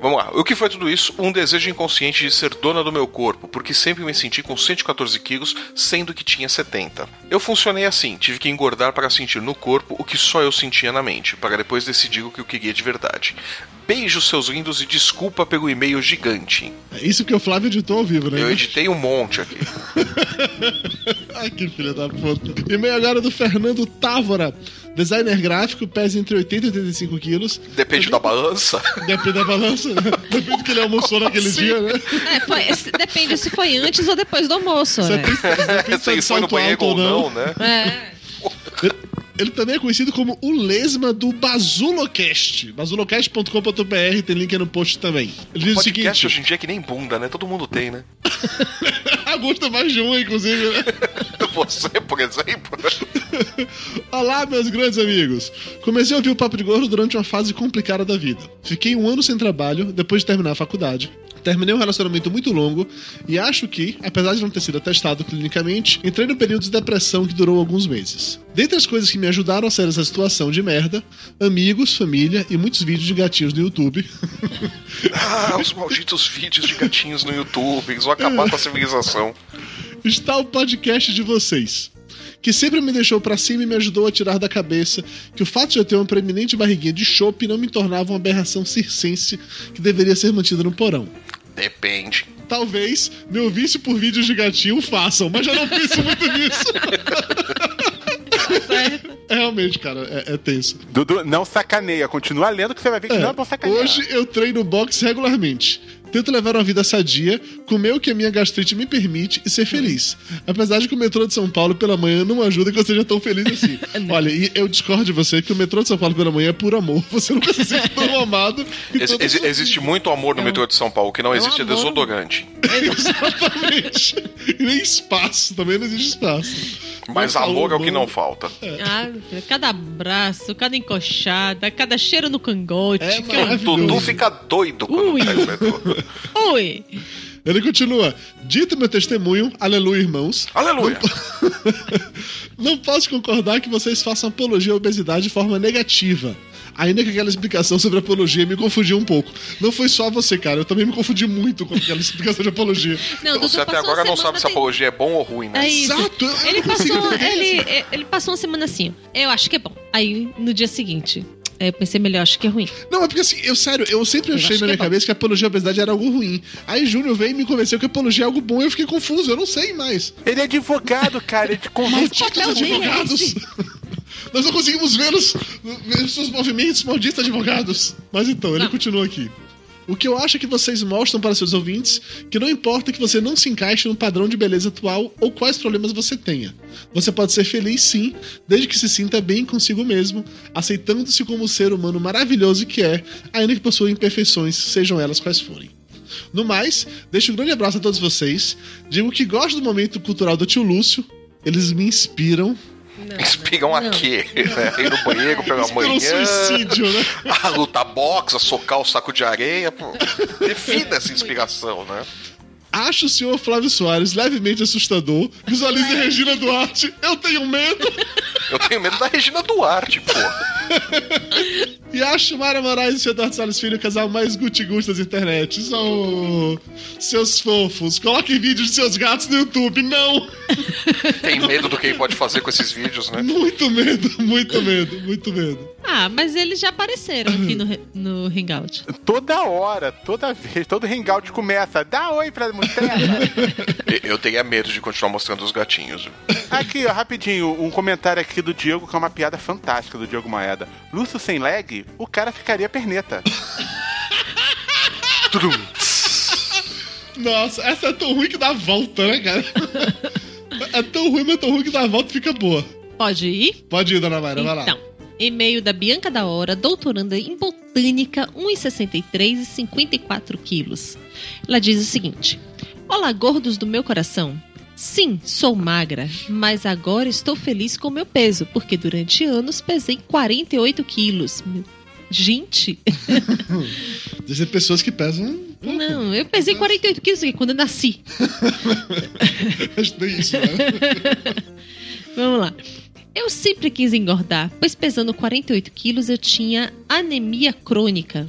Vamos lá. O que foi tudo isso? Um desejo inconsciente de ser dona do meu corpo, porque sempre me senti com 114 quilos, sendo que tinha 70. Eu funcionei assim, tive que engordar para sentir no corpo o que só eu sentia na mente, para depois decidir o que eu queria de verdade. Beijos, seus lindos, e desculpa pelo e-mail gigante.
É isso que o Flávio editou ao vivo, né?
Eu editei um monte aqui.
Ai, que filha da puta. E-mail agora do Fernando Távora. Designer gráfico, pesa entre 80 e 85 quilos.
Depende da balança.
Depende da balança, né? Depende do que ele almoçou naquele
assim?
dia, né?
É, foi- se- depende se foi antes ou depois do almoço.
Você
né?
tem-
Se ele foi no
salto
banheiro
alto
ou não, né?
É.
Ele, também é conhecido como o lesma do Bazulocast. Bazulocast.com.br, tem link aí no post também. Ele diz o seguinte:
hoje em dia é que nem bunda, né? Todo mundo tem, né?
Augusto mais de um, inclusive, né?
Você, por exemplo.
Olá, meus grandes amigos! Comecei a ouvir o Papo de Gordo durante uma fase complicada da vida. Fiquei um ano sem trabalho depois de terminar a faculdade. Terminei um relacionamento muito longo e acho que, apesar de não ter sido atestado clinicamente, entrei no período de depressão que durou alguns meses. Dentre as coisas que me ajudaram a sair dessa situação de merda, amigos, família e muitos vídeos de gatinhos no YouTube.
Ah, os malditos vídeos de gatinhos no YouTube, eles vão acabar com a civilização.
está o podcast de vocês. Que sempre me deixou pra cima e me ajudou a tirar da cabeça que o fato de eu ter uma preeminente barriguinha de chope não me tornava uma aberração circense que deveria ser mantida no porão.
Depende.
Talvez meu vício por vídeos de gatinho o façam, mas já não penso muito nisso. É, realmente, cara, é, é tenso.
Dudu, não sacaneia. Continua lendo que você vai ver que não é pra sacanear.
Hoje eu treino boxe regularmente. Tento levar uma vida sadia, comer o que a minha gastrite me permite e ser feliz. Apesar de que o metrô de São Paulo pela manhã não ajuda que eu seja tão feliz assim. Olha, e eu discordo de você que o metrô de São Paulo pela manhã é por amor. Você nunca se sente tão amado.
Ex-
sua
existe muito amor no metrô de São Paulo, o que não
É um
existe é
amor.
desodorante.
Exatamente. E nem espaço, também não existe espaço.
Mas amor é o que não falta.
Ah, meu filho, cada abraço, cada encoxada, cada cheiro no cangote.
É
que-
maravilhoso.
Dudu fica doido quando
Ui.
pega o metrô.
Ui!
Ele continua. Dito meu testemunho, aleluia, irmãos.
Aleluia.
Não posso concordar que vocês façam apologia à obesidade de forma negativa. Ainda que aquela explicação sobre apologia me confundiu um pouco. Não foi só você, cara. Eu também me confundi muito com aquela explicação de apologia.
Não,
Você
Dudu
até agora não sabe se a
tem-
apologia é bom ou ruim, né?
É isso.
Exato,
Ele
não
passou, ele, é, ele passou uma semana assim. Eu acho que é bom. Aí no dia seguinte, é, eu pensei melhor, acho que é ruim.
Não, é porque assim, eu sério, eu sempre
Eu
achei na minha
é
cabeça que a apologia à obesidade era algo ruim. Aí Júnior veio e me convenceu que a apologia é algo bom e eu fiquei confuso, eu não sei mais.
Ele é advogado, cara. Ele te convence.
Papel dele é
advogados! Nós não conseguimos vê-los, ver seus movimentos, malditos advogados. Mas então, ele
Não.
continua aqui. O que eu acho é que vocês mostram para seus ouvintes que não importa que você não se encaixe no padrão de beleza atual ou quais problemas você tenha. Você pode ser feliz sim, desde que se sinta bem consigo mesmo, aceitando-se como o ser humano maravilhoso que é, ainda que possua imperfeições, sejam elas quais forem. No mais, deixo um grande abraço a todos vocês. Digo que gosto do momento cultural do tio Lúcio. Eles me inspiram.
Inspiram a
Não.
quê? Né? Ir no banheiro pela manhã.
suicídio, né?
A lutar boxe, a socar o saco de areia. Pô. Defina essa inspiração, né?
Acho o senhor Flávio Soares levemente assustador. Visualize Regina Duarte. Eu tenho medo.
Eu tenho medo da Regina Duarte, pô.
E acho Mara Moraes e Eduardo Salles Filho o casal mais guti-guti das internet. São seus fofos. Coloquem vídeos de seus gatos no YouTube. Não!
Tem medo do que ele pode fazer com esses vídeos, né?
Muito medo, muito medo, muito medo.
Ah, mas eles já apareceram aqui no, no Hangout.
Toda hora, toda vez, todo hangout começa. Dá oi pra mulher.
Eu- teria medo de continuar mostrando os gatinhos.
aqui, ó, rapidinho, um comentário aqui do Diego, que é uma piada fantástica do Diego Moeda. Lúcio sem leg, o cara ficaria perneta.
Tudum.
Nossa, essa é tão ruim que dá volta, né, cara? É tão ruim, mas é tão ruim que dá volta e fica boa.
Pode ir?
Pode ir, dona Mayra, vai lá.
E-mail da Bianca da Hora, doutoranda em botânica, 1,63 e 54 quilos. Ela diz o seguinte: Olá, gordos do meu coração. Sim, sou magra, mas agora estou feliz com meu peso, porque durante anos pesei 48 quilos. Gente,
Deve pessoas que pesam.
não, eu pesei 48 quilos quando eu nasci.
Acho que tem isso, né?
Vamos lá. Eu sempre quis engordar, pois pesando 48 quilos eu tinha anemia crônica.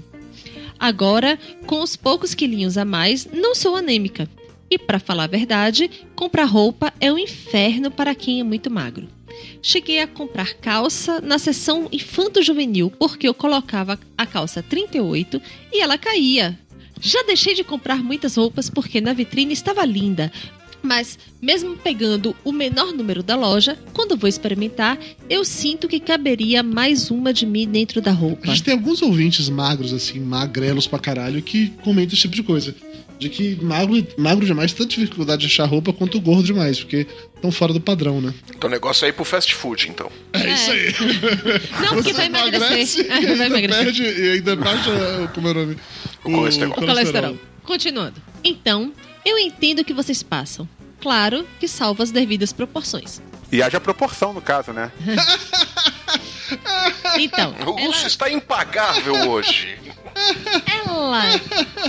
Agora, com os poucos quilinhos a mais, não sou anêmica. E para falar a verdade, comprar roupa é um inferno para quem é muito magro. Cheguei a comprar calça na seção infanto-juvenil porque eu colocava a calça 38 e ela caía. Já deixei de comprar muitas roupas porque na vitrine estava linda, mas, mesmo pegando o menor número da loja, quando vou experimentar, eu sinto que caberia mais uma de mim dentro da
A
roupa.
gente tem alguns ouvintes magros, assim, magrelos pra caralho, que comentam esse tipo de coisa. De que magro, magro demais tem tanta dificuldade de achar roupa quanto gordo demais, porque estão fora do padrão, né?
Então o negócio é ir pro fast food, então.
É, isso aí.
Não, porque vai
emagrece
emagrecer.
E
vai
ainda,
emagrecer.
perde, e ainda baixa, o- como é o nome?
O colesterol.
O colesterol. Continuando. Então, eu entendo o que vocês passam. Claro que salvo as devidas proporções.
E haja proporção no caso, né?
Então,
O Lúcio
ela,
está impagável hoje.
ela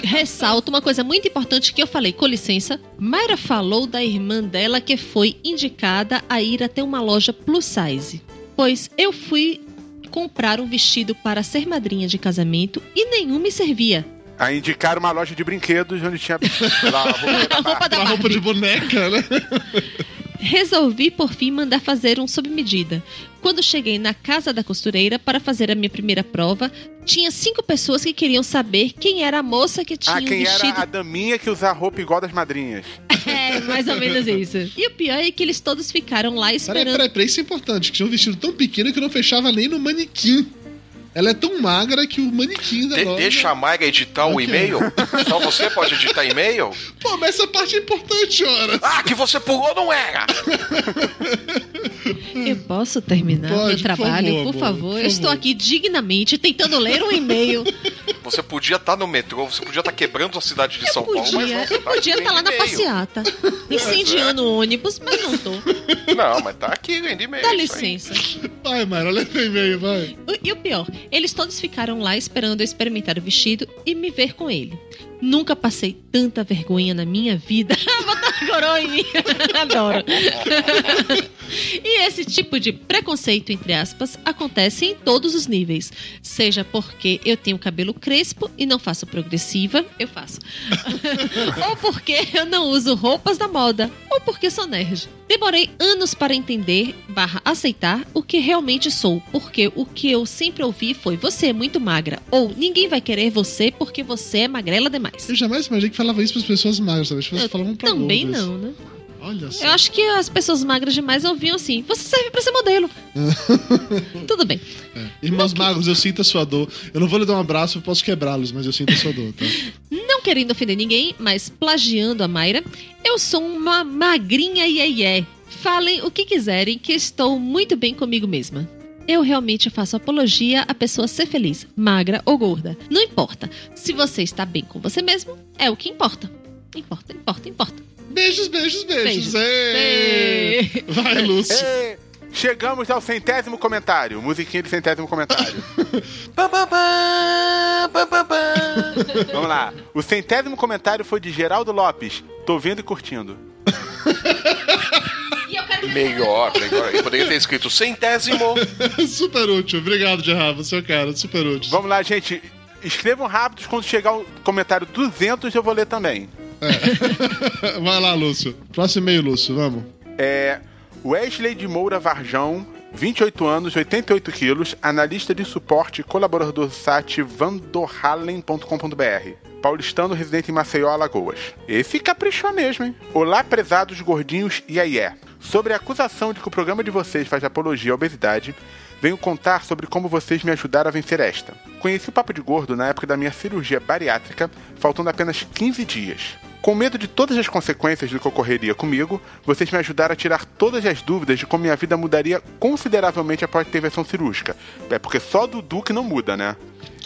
ressalta uma coisa muito importante que eu falei. Com licença, Mayra falou da irmã dela que foi indicada a ir até uma loja plus size. Pois eu fui comprar um vestido para ser madrinha de casamento e nenhum me servia.
A indicar uma loja de brinquedos onde tinha lá, a roupa da
A roupa da
Uma roupa de boneca, né?
Resolvi por fim mandar fazer um sob medida. Quando cheguei na casa da costureira para fazer a minha primeira prova, tinha cinco pessoas que queriam saber quem era a moça que tinha
Ah,
um
quem
vestido.
era a daminha que usa roupa igual das madrinhas.
É, mais ou menos isso. E o pior é que eles todos ficaram lá
Peraí,
esperando.
peraí, peraí, isso é importante. Que tinha um vestido tão pequeno que não fechava nem no manequim. Ela é tão magra que o manequim da
De-
loja...
deixa a Mayra editar o
Ok.
e-mail? Só você pode editar e-mail?
Pô, mas essa parte é importante, ora.
Ah, que você pulou não era!
Eu posso terminar
Pode,
meu
por
trabalho,
favor,
por favor?
por
Eu estou aqui dignamente tentando ler um e-mail.
Você podia estar no metrô, você podia estar quebrando a cidade de São Paulo, mas
Podia,
não, você
eu
tá
podia estar lá na passeata, incendiando o ônibus, mas não tô.
Não, mas tá aqui lendo e-mail.
Dá
aí.
licença.
Vai, Mayra, olha teu e-mail, vai.
O- E o pior, eles todos ficaram lá esperando eu experimentar o vestido e me ver com ele. Nunca passei tanta vergonha na minha vida. Botar coroa em mim. Adoro. e esse tipo de preconceito, entre aspas, acontece em todos os níveis. Seja porque eu tenho cabelo crespo e não faço progressiva, eu faço. ou porque eu não uso roupas da moda, ou porque sou nerd. Demorei anos para entender, barra aceitar, o que realmente sou, porque o que eu sempre ouvi foi você é muito magra, ou ninguém vai querer você porque você é magrela demais.
Eu jamais imaginei que falava isso pras pessoas magras? As pessoas
Eu
falavam pra
Também
gordas.
não, né?
Olha só.
Eu acho que as pessoas magras demais ouviam assim: você serve pra ser modelo. Tudo bem.
É. Irmãos magros, eu sinto a sua dor. Eu não vou lhe dar um abraço, eu posso quebrá-los, mas eu sinto a sua dor, tá?
Não querendo ofender ninguém, mas plagiando a Mayra, eu sou uma magrinha iê Falem o que quiserem, que estou muito bem comigo mesma. Eu realmente faço apologia à pessoa ser feliz, magra ou gorda. Não importa. Se você está bem com você mesmo, é o que importa. Importa, importa, importa.
Beijos, beijos, beijos.
Beijos.
Ê! Vai, Lúcio.
E chegamos ao centésimo comentário. Musiquinha de centésimo comentário. Vamos lá. O centésimo comentário foi de Geraldo Lopes. Tô vendo e curtindo.
Melhor, melhor. Eu poderia ter escrito centésimo.
super útil. Obrigado, Gerard. Você é o cara. Super útil.
Vamos lá, gente. Escrevam rápidos. Quando chegar o comentário 200, eu vou ler também.
Vai lá, Lúcio. Próximo e-mail, Lúcio. Vamos.
É Wesley de Moura Varjão, 28 anos, 88 quilos, analista de suporte e colaborador do site vandorhalen.com.br. Paulistano, residente em Maceió, Alagoas. Esse caprichou mesmo, hein? Olá, prezados gordinhos e aí é. Sobre a acusação de que o programa de vocês faz apologia à obesidade, venho contar sobre como vocês me ajudaram a vencer esta. Conheci o Papo de Gordo na época da minha cirurgia bariátrica, faltando apenas 15 dias. Com medo de todas as consequências do que ocorreria comigo, vocês me ajudaram a tirar todas as dúvidas de como minha vida mudaria consideravelmente após a intervenção cirúrgica. É porque só Dudu que não muda, né?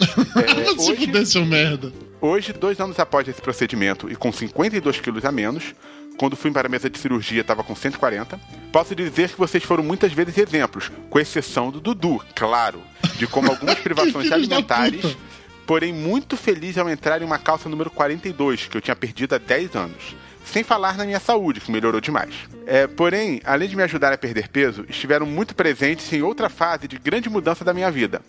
É,
Se
hoje,
fuder, seu merda.
hoje, dois anos após esse procedimento e com 52 quilos a menos, quando fui para a mesa de cirurgia estava com 140, posso dizer que vocês foram muitas vezes exemplos, com exceção do Dudu, claro, de como algumas privações alimentares. Porém muito feliz ao entrar em uma calça número 42, que eu tinha perdido há 10 anos. Sem falar na minha saúde, que melhorou demais. É, porém, além de me ajudar a perder peso, estiveram muito presentes em outra fase de grande mudança da minha vida.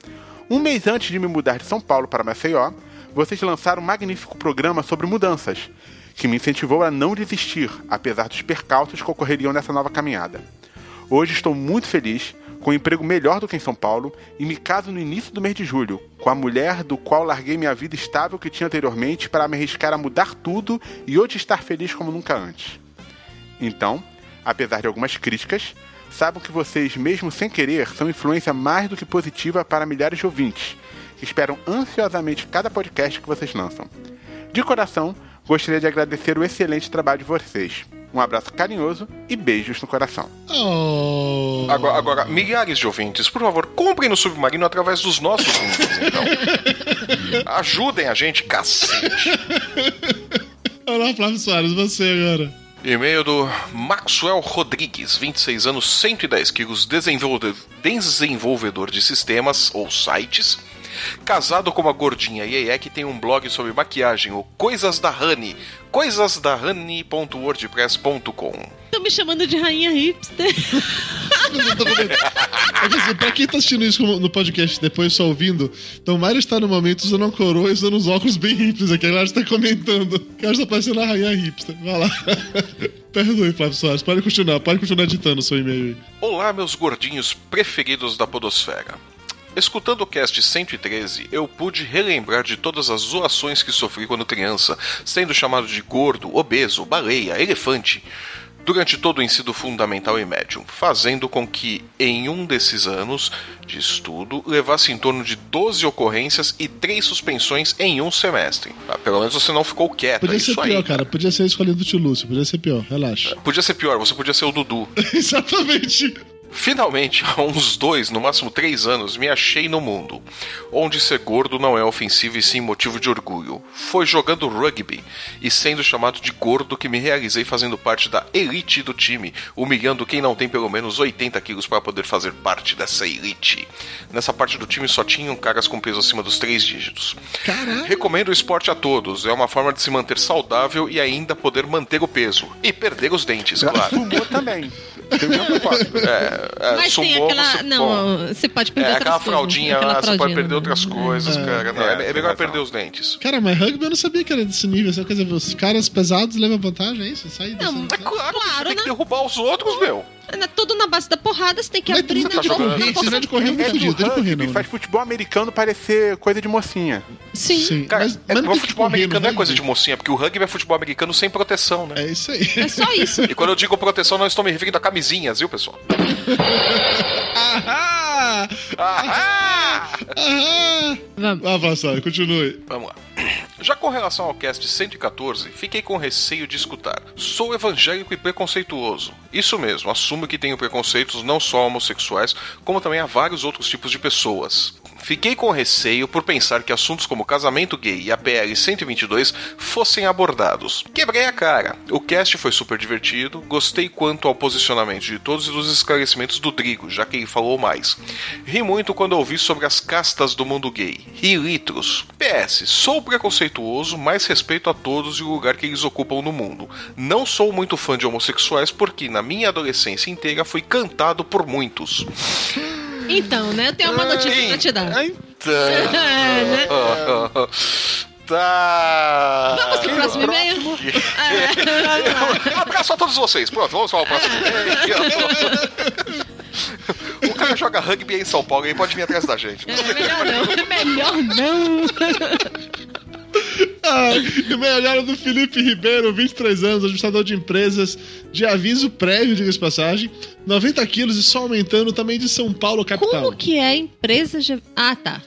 Um mês antes de me mudar de São Paulo para Maceió, vocês lançaram um magnífico programa sobre mudanças, que me incentivou a não desistir, apesar dos percalços que ocorreriam nessa nova caminhada. Hoje estou muito feliz, com um emprego melhor do que em São Paulo, e me caso no início do mês de julho, com a mulher do qual larguei minha vida estável que tinha anteriormente para me arriscar a mudar tudo e hoje estar feliz como nunca antes. Então, apesar de algumas críticas, saibam que vocês, mesmo sem querer, são influência mais do que positiva para milhares de ouvintes, que esperam ansiosamente cada podcast que vocês lançam. De coração, gostaria de agradecer o excelente trabalho de vocês. Um abraço carinhoso e beijos no coração.
Oh.
Agora, agora, milhares de ouvintes, por favor, comprem no Submarino através dos nossos links, então. Ajudem a gente, cacete.
Olá, Flávio Soares, você agora.
E-mail do Maxwell Rodrigues, 26 anos, 110 quilos, desenvolvedor, desenvolvedor de sistemas ou sites. Casado com uma gordinha Yeye que tem um blog sobre maquiagem, o Coisas da Honey, coisasdahoney.wordpress.com.
Estão me chamando de rainha hipster.
Que, assim, pra quem tá assistindo isso no podcast depois só ouvindo, então Mário está no momento usando uma coroa e usando uns óculos bem hipsters aqui. Ela está comentando. Que ela está parecendo a rainha hipster. Vai lá. Perdoe, Flávio Soares. Pode continuar, pode continuar editando o seu e-mail aí.
Olá, meus gordinhos preferidos da Podosfera. Escutando o cast 113, eu pude relembrar de todas as zoações que sofri quando criança, sendo chamado de gordo, obeso, baleia, elefante, durante todo o ensino fundamental e médio, fazendo com que, em um desses anos de estudo, levasse em torno de 12 ocorrências e 3 suspensões em um semestre. Ah, pelo menos você não ficou quieto,
Podia
é
ser
isso
pior,
aí.
cara. Podia ser escolhido do tio Lúcio. Podia ser pior. Relaxa.
Podia ser pior, você podia ser o Dudu.
Exatamente.
Finalmente, há uns dois, no máximo três anos, me achei no mundo, onde ser gordo não é ofensivo e sim motivo de orgulho. Foi jogando rugby e sendo chamado de gordo que me realizei fazendo parte da elite do time, humilhando quem não tem pelo menos 80 quilos para poder fazer parte dessa elite. Nessa parte do time só tinham caras com peso acima dos três dígitos.
Caralho.
Recomendo o esporte a todos, é uma forma de se manter saudável e ainda poder manter o peso. E perder os dentes, claro.
fumou também. Tem o mesmo propósito.
É, é,
Mas tem
sumô,
aquela.
você-
não,
bom,
você pode perder
É,
outras
aquela
coisas.
fraldinha
Aquela
lá, você pode perder
né?
outras coisas,
É.
cara. Não,
É,
é, é
tem
melhor perder os dentes.
Cara, mas rugby eu não sabia que era desse nível. Quer dizer, os caras pesados levam vantagem, é isso? Sai dessa...
Não,
É claro,
Claro,
você tem que
né?
derrubar os outros, meu.
É Tudo na base da porrada, você tem que abrir na
é de
jogando-
correr, esse não é de correr muito fudido,
do
é de correr
faz futebol americano parecer coisa de mocinha.
Sim.
Sim,
Cara,
mas,
é,
mas não
o futebol americano não é coisa de mocinha, porque o rugby é futebol americano sem proteção, né?
É isso aí.
É só isso.
E quando eu digo proteção, não estou me referindo a camisinhas, viu, pessoal?
Ahá!
Ah!
Ahá!
Vamos.
Vassal, continue.
Vamos lá. Já com relação ao cast 114, fiquei com receio de escutar. Sou evangélico e preconceituoso. Isso mesmo, assumo que tenho preconceitos não só homossexuais, como também a vários outros tipos de pessoas. Fiquei com receio por pensar que assuntos como casamento gay e a PL 122 fossem abordados. Quebrei a cara. O cast foi super divertido, gostei quanto ao posicionamento de todos e dos esclarecimentos do Drigo, já que ele falou mais. Ri muito quando ouvi sobre as castas do mundo gay. Ri litros. PS, sou preconceituoso, mas respeito a todos e o lugar que eles ocupam no mundo. Não sou muito fã de homossexuais porque na minha adolescência inteira fui cantado por muitos.
Então, né? Eu tenho uma notícia pra te dar.
Então.
É, né?
Tá.
Vamos pro próximo e-mail? É, lá.
Abraço a todos vocês. Pronto, vamos para o próximo e-mail. O cara joga rugby em São Paulo e pode vir atrás da gente.
É, melhor não. Melhor não.
Ah, e melhor do Felipe Ribeiro, 23 anos, ajustador de empresas de aviso prévio, diga-se de passagem, 90 quilos e só aumentando também de São Paulo, capital.
Como que é empresa de... Ah, tá.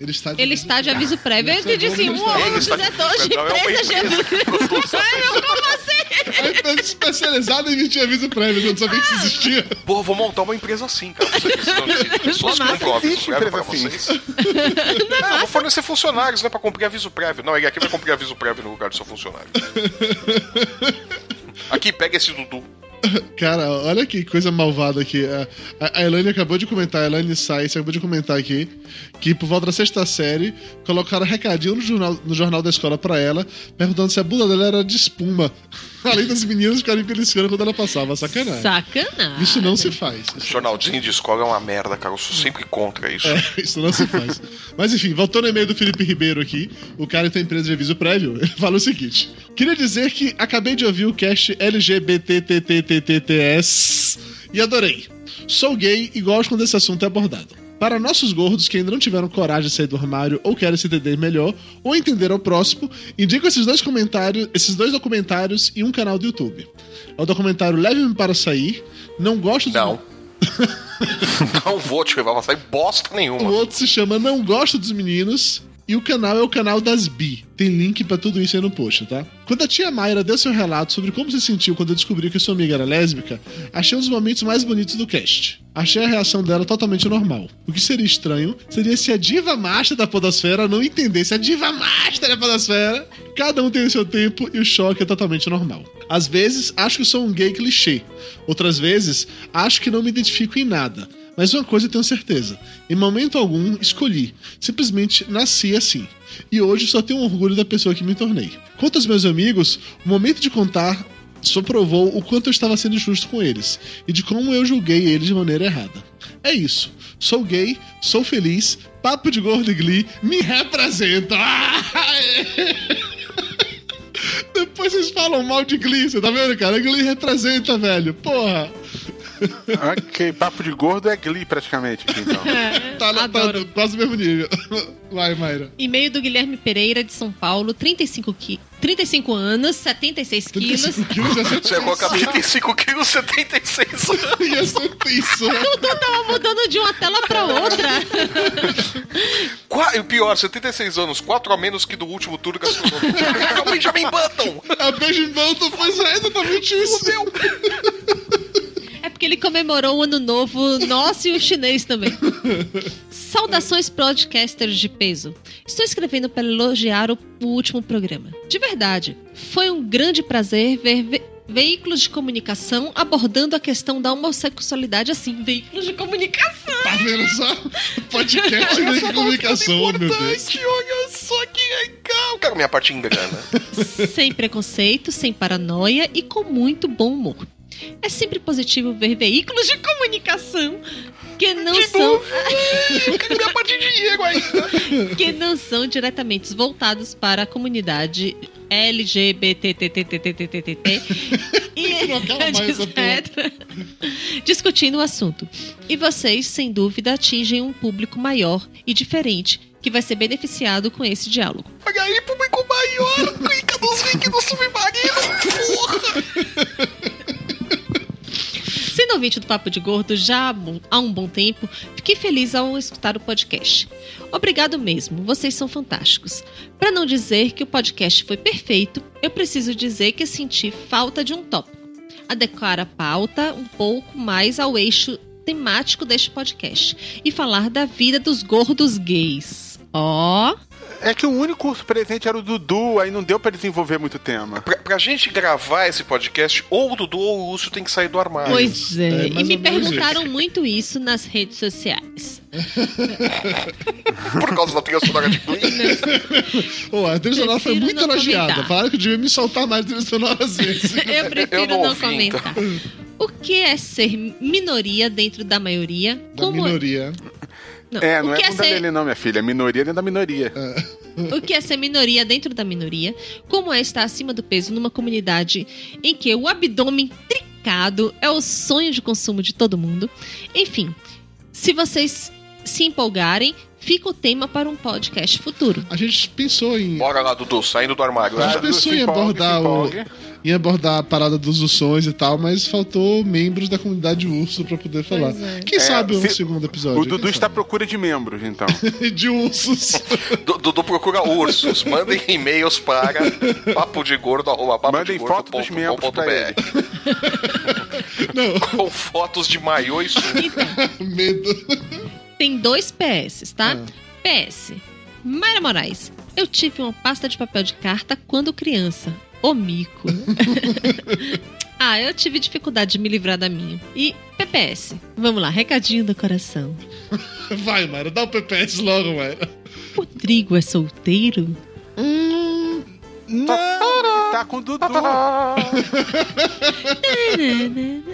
Ele está de
Ele está de aviso prévio. Eu entendi assim, um
Ele
um
está de
diretor de
não, é uma
empresa de
que produz.
Ai, não, como assim?
A empresa especializada em emitir aviso prévio, eu não sabia que isso existia.
Pô, vou montar uma empresa assim, cara. Vocês precisam de pessoas compram aviso
Existe
prévio pra
empresa
vocês. Ah, vou fornecer funcionários, né? Pra cumprir aviso prévio. Não, ele aqui vai cumprir aviso prévio no lugar do seu funcionário. Aqui, pega esse Dudu.
Cara, olha que coisa malvada aqui. A, a, Elaine acabou de comentar, a Elaine Sais acabou de comentar aqui que por volta da sexta série colocaram recadinho no jornal, no jornal da escola pra ela, perguntando se a bunda dela era de espuma. Além das meninas ficarem beliscando quando ela passava. Sacanagem.
Sacanagem.
Isso não se faz. Isso,
Jornalzinho de escola é uma merda, cara. Eu sou sempre contra isso.
é, isso não se faz. Mas enfim, voltando ao e-mail do Felipe Ribeiro aqui, o cara que tem empresa de aviso prévio, ele fala o seguinte: Queria dizer que acabei de ouvir o cast LGBTTTTTS e adorei. Sou gay e gosto quando esse assunto é abordado. Para nossos gordos que ainda não tiveram coragem de sair do armário ou querem se entender melhor ou entender ao próximo, indico esses dois comentários, esses dois documentários e um canal do YouTube. É o documentário Leve-me para sair. Não gosto do
Não. não vou te levar pra sair bosta
O
nenhuma.
outro se chama Não Gosto dos Meninos. E o canal é o canal das Bi. Tem link pra tudo isso aí no post, tá? Quando a tia Mayra deu seu relato sobre como se sentiu quando descobriu que sua amiga era lésbica, achei um dos momentos mais bonitos do cast. Achei a reação dela totalmente normal. O que seria estranho seria se a diva master da podosfera não entendesse a diva master da podosfera. Cada um tem o seu tempo e o choque é totalmente normal. Às vezes, acho que sou um gay clichê. Outras vezes, acho que não me identifico em nada. Mas uma coisa eu tenho certeza: em momento algum escolhi. Simplesmente nasci assim. E hoje só tenho orgulho da pessoa que me tornei. Quanto aos meus amigos, o momento de contar só provou o quanto eu estava sendo justo com eles e de como eu julguei eles de maneira errada. É isso. Sou gay, sou feliz, papo de gordo e glee, me representa. Depois vocês falam mal de Glee, você tá vendo, cara? Glee representa, velho. Porra.
Ok, papo de gordo é Glee praticamente aqui, então.
Tá, tá
Adoro.
quase o mesmo nível. Vai, Mayra.
E-mail do Guilherme Pereira, de São Paulo, 35, qui 35 anos, 76 quilos.
35 quilos é
Você errou com 35 quilos, 76 anos.
Ia ser isso.
Tudo tava mudando de uma tela pra outra.
Qua- E o pior, 76 anos, 4 a menos que do último tour gastronômico. É o Benjamin Button!
A Benjamin Button fez é exatamente isso.
É porque ele comemorou o ano novo nosso e o chinês também. Saudações podcasters de peso. Estou escrevendo para elogiar o, o último programa. De verdade, foi um grande prazer ver ve- veículos de comunicação abordando a questão da homossexualidade assim, veículos de comunicação.
Tá vendo só? Podcast de comunicação, meu Deus.
importante, Olha só que legal! Quero minha parte em grana.
sem preconceito, sem paranoia e com muito bom humor. É sempre positivo ver veículos de comunicação que não
De
são
novo, parte de ainda.
que não são diretamente voltados para a comunidade LGBTTTTTTT e discutindo o assunto. E vocês, sem dúvida, atingem um público maior e diferente que vai ser beneficiado com esse diálogo.
Olha aí, público maior, clica nos links do Submarino,
Sendo ouvinte do Papo de Gordo já há um bom tempo, fiquei feliz ao escutar o podcast. Obrigado mesmo, vocês são fantásticos. Para não dizer que o podcast foi perfeito, eu preciso dizer que senti falta de um tópico. Adequar a pauta um pouco mais ao eixo temático deste podcast e falar da vida dos gordos gays. Ó,
É que o único presente era o Dudu, aí não deu pra desenvolver muito tema.
Pra, pra gente gravar esse podcast, ou o Dudu ou o Lúcio tem que sair do armário.
pois é.
É,
e me
menos
perguntaram muito isso nas redes sociais.
Por causa da trilha sonora de Glee.
Pô, a trilha sonora foi muito elogiada.
comentar.
Falaram que eu devia me soltar mais trilha sonora às vezes.
Eu prefiro
Eu não
não,
ouvi,
comentar. O que é ser minoria dentro da maioria?
Da
Como
minoria.
Não,
É, não
o
é
que é
bunda
ser
dele não, minha filha. É minoria dentro da minoria.
o que é ser minoria dentro da minoria? Como é estar acima do peso numa comunidade em que o abdômen trincado é o sonho de consumo de todo mundo? Enfim, se vocês se empolgarem, fica o tema para um podcast futuro.
A gente pensou em,
Bora lá, Dudu, saindo do armário.
A gente pensou em
empolgue,
abordar o-. em abordar a parada dos ursões e tal, mas faltou membros da comunidade urso pra poder falar.
é.
Quem
É,
sabe um
se-
segundo episódio?
O Dudu está à procura de membros, então.
de ursos.
Du- Dudu procura ursos. Mandem e-mails para papo de gordo, arroba papo
Mandem
de gordo
foto dos
ponto
membros
com ponto
pra ele.
br.
Não,
Com fotos de maiô e sunga.
medo.
Tem dois PS, tá?
Ah.
PS. Mayra Moraes. Eu tive uma pasta de papel de carta quando criança. O mico. ah, eu tive dificuldade de me livrar da minha. E PPS. Vamos lá, recadinho do coração.
Vai, Mayra, dá o PPS logo, Mayra.
Rodrigo é solteiro?
Hum,
Tá com o Dudu.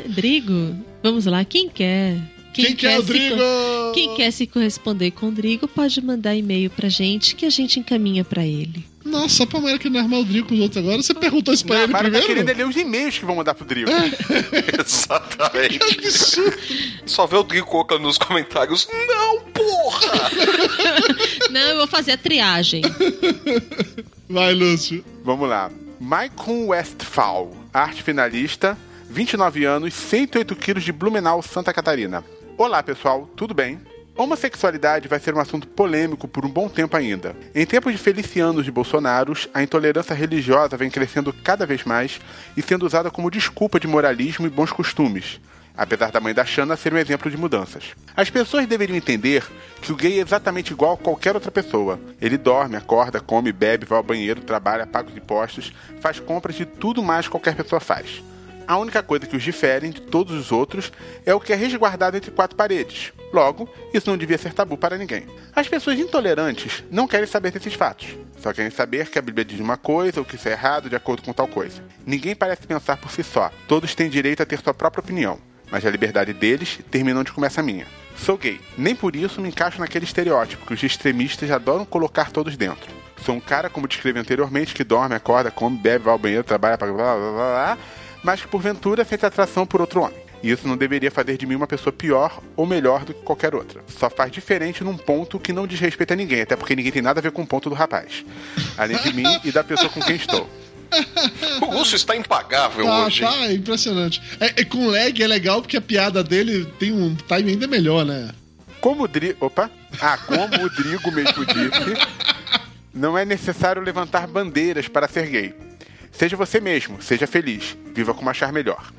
Drigo? Vamos lá, quem quer?
Quem, quer o
se
Drigo?
co- Quem quer se corresponder com o Drigo pode mandar e-mail pra gente que a gente encaminha pra ele.
Nossa, só pra Mayra que não armar o Drigo com os outros agora. Você perguntou isso pra
Não,
ele
Mara tá
primeiro?
querendo ler os e-mails que vão mandar pro Drigo.
Exatamente.
Que absurdo.
Só vê o Drigo colocando nos comentários. Não, porra!
Não, eu vou fazer a triagem.
Vai, Lúcio.
Vamos lá. Maicon Westphal, arte finalista, 29 anos, 108 quilos de Blumenau, Santa Catarina. Olá, pessoal, tudo bem? Homossexualidade vai ser um assunto polêmico por um bom tempo ainda. Em tempos de felicianos de Bolsonaros, a intolerância religiosa vem crescendo cada vez mais e sendo usada como desculpa de moralismo e bons costumes. Apesar da mãe da Xana ser um exemplo de mudanças. As pessoas deveriam entender que o gay é exatamente igual a qualquer outra pessoa. Ele dorme, acorda, come, bebe, vai ao banheiro, trabalha, paga os impostos, faz compras de tudo mais que qualquer pessoa faz. A única coisa que os diferem de todos os outros é o que é resguardado entre quatro paredes. Logo, isso não devia ser tabu para ninguém. As pessoas intolerantes não querem saber desses fatos. Só querem saber que a Bíblia diz uma coisa ou que isso é errado de acordo com tal coisa. Ninguém parece pensar por si só. Todos têm direito a ter sua própria opinião. Mas a liberdade deles termina onde começa a minha. Sou gay. Nem por isso me encaixo naquele estereótipo que os extremistas adoram colocar todos dentro. Sou um cara, como descrevi anteriormente, que dorme, acorda, come, bebe, vai ao banheiro, trabalha, blá blá blá blá, mas que porventura sente atração por outro homem. E isso não deveria fazer de mim uma pessoa pior ou melhor do que qualquer outra. Só faz diferente num ponto que não diz respeito a ninguém, até porque ninguém tem nada a ver com o ponto do rapaz. Além de mim e da pessoa com quem estou.
O Lúcio está impagável
Tá,
hoje.
tá, é impressionante. É, é, com lag é legal porque a piada dele tem um time ainda melhor, né?
Como o Drigo. Opa! Ah, como o Drigo mesmo disse, não é necessário levantar bandeiras para ser gay. Seja você mesmo, seja feliz, viva com um achar melhor.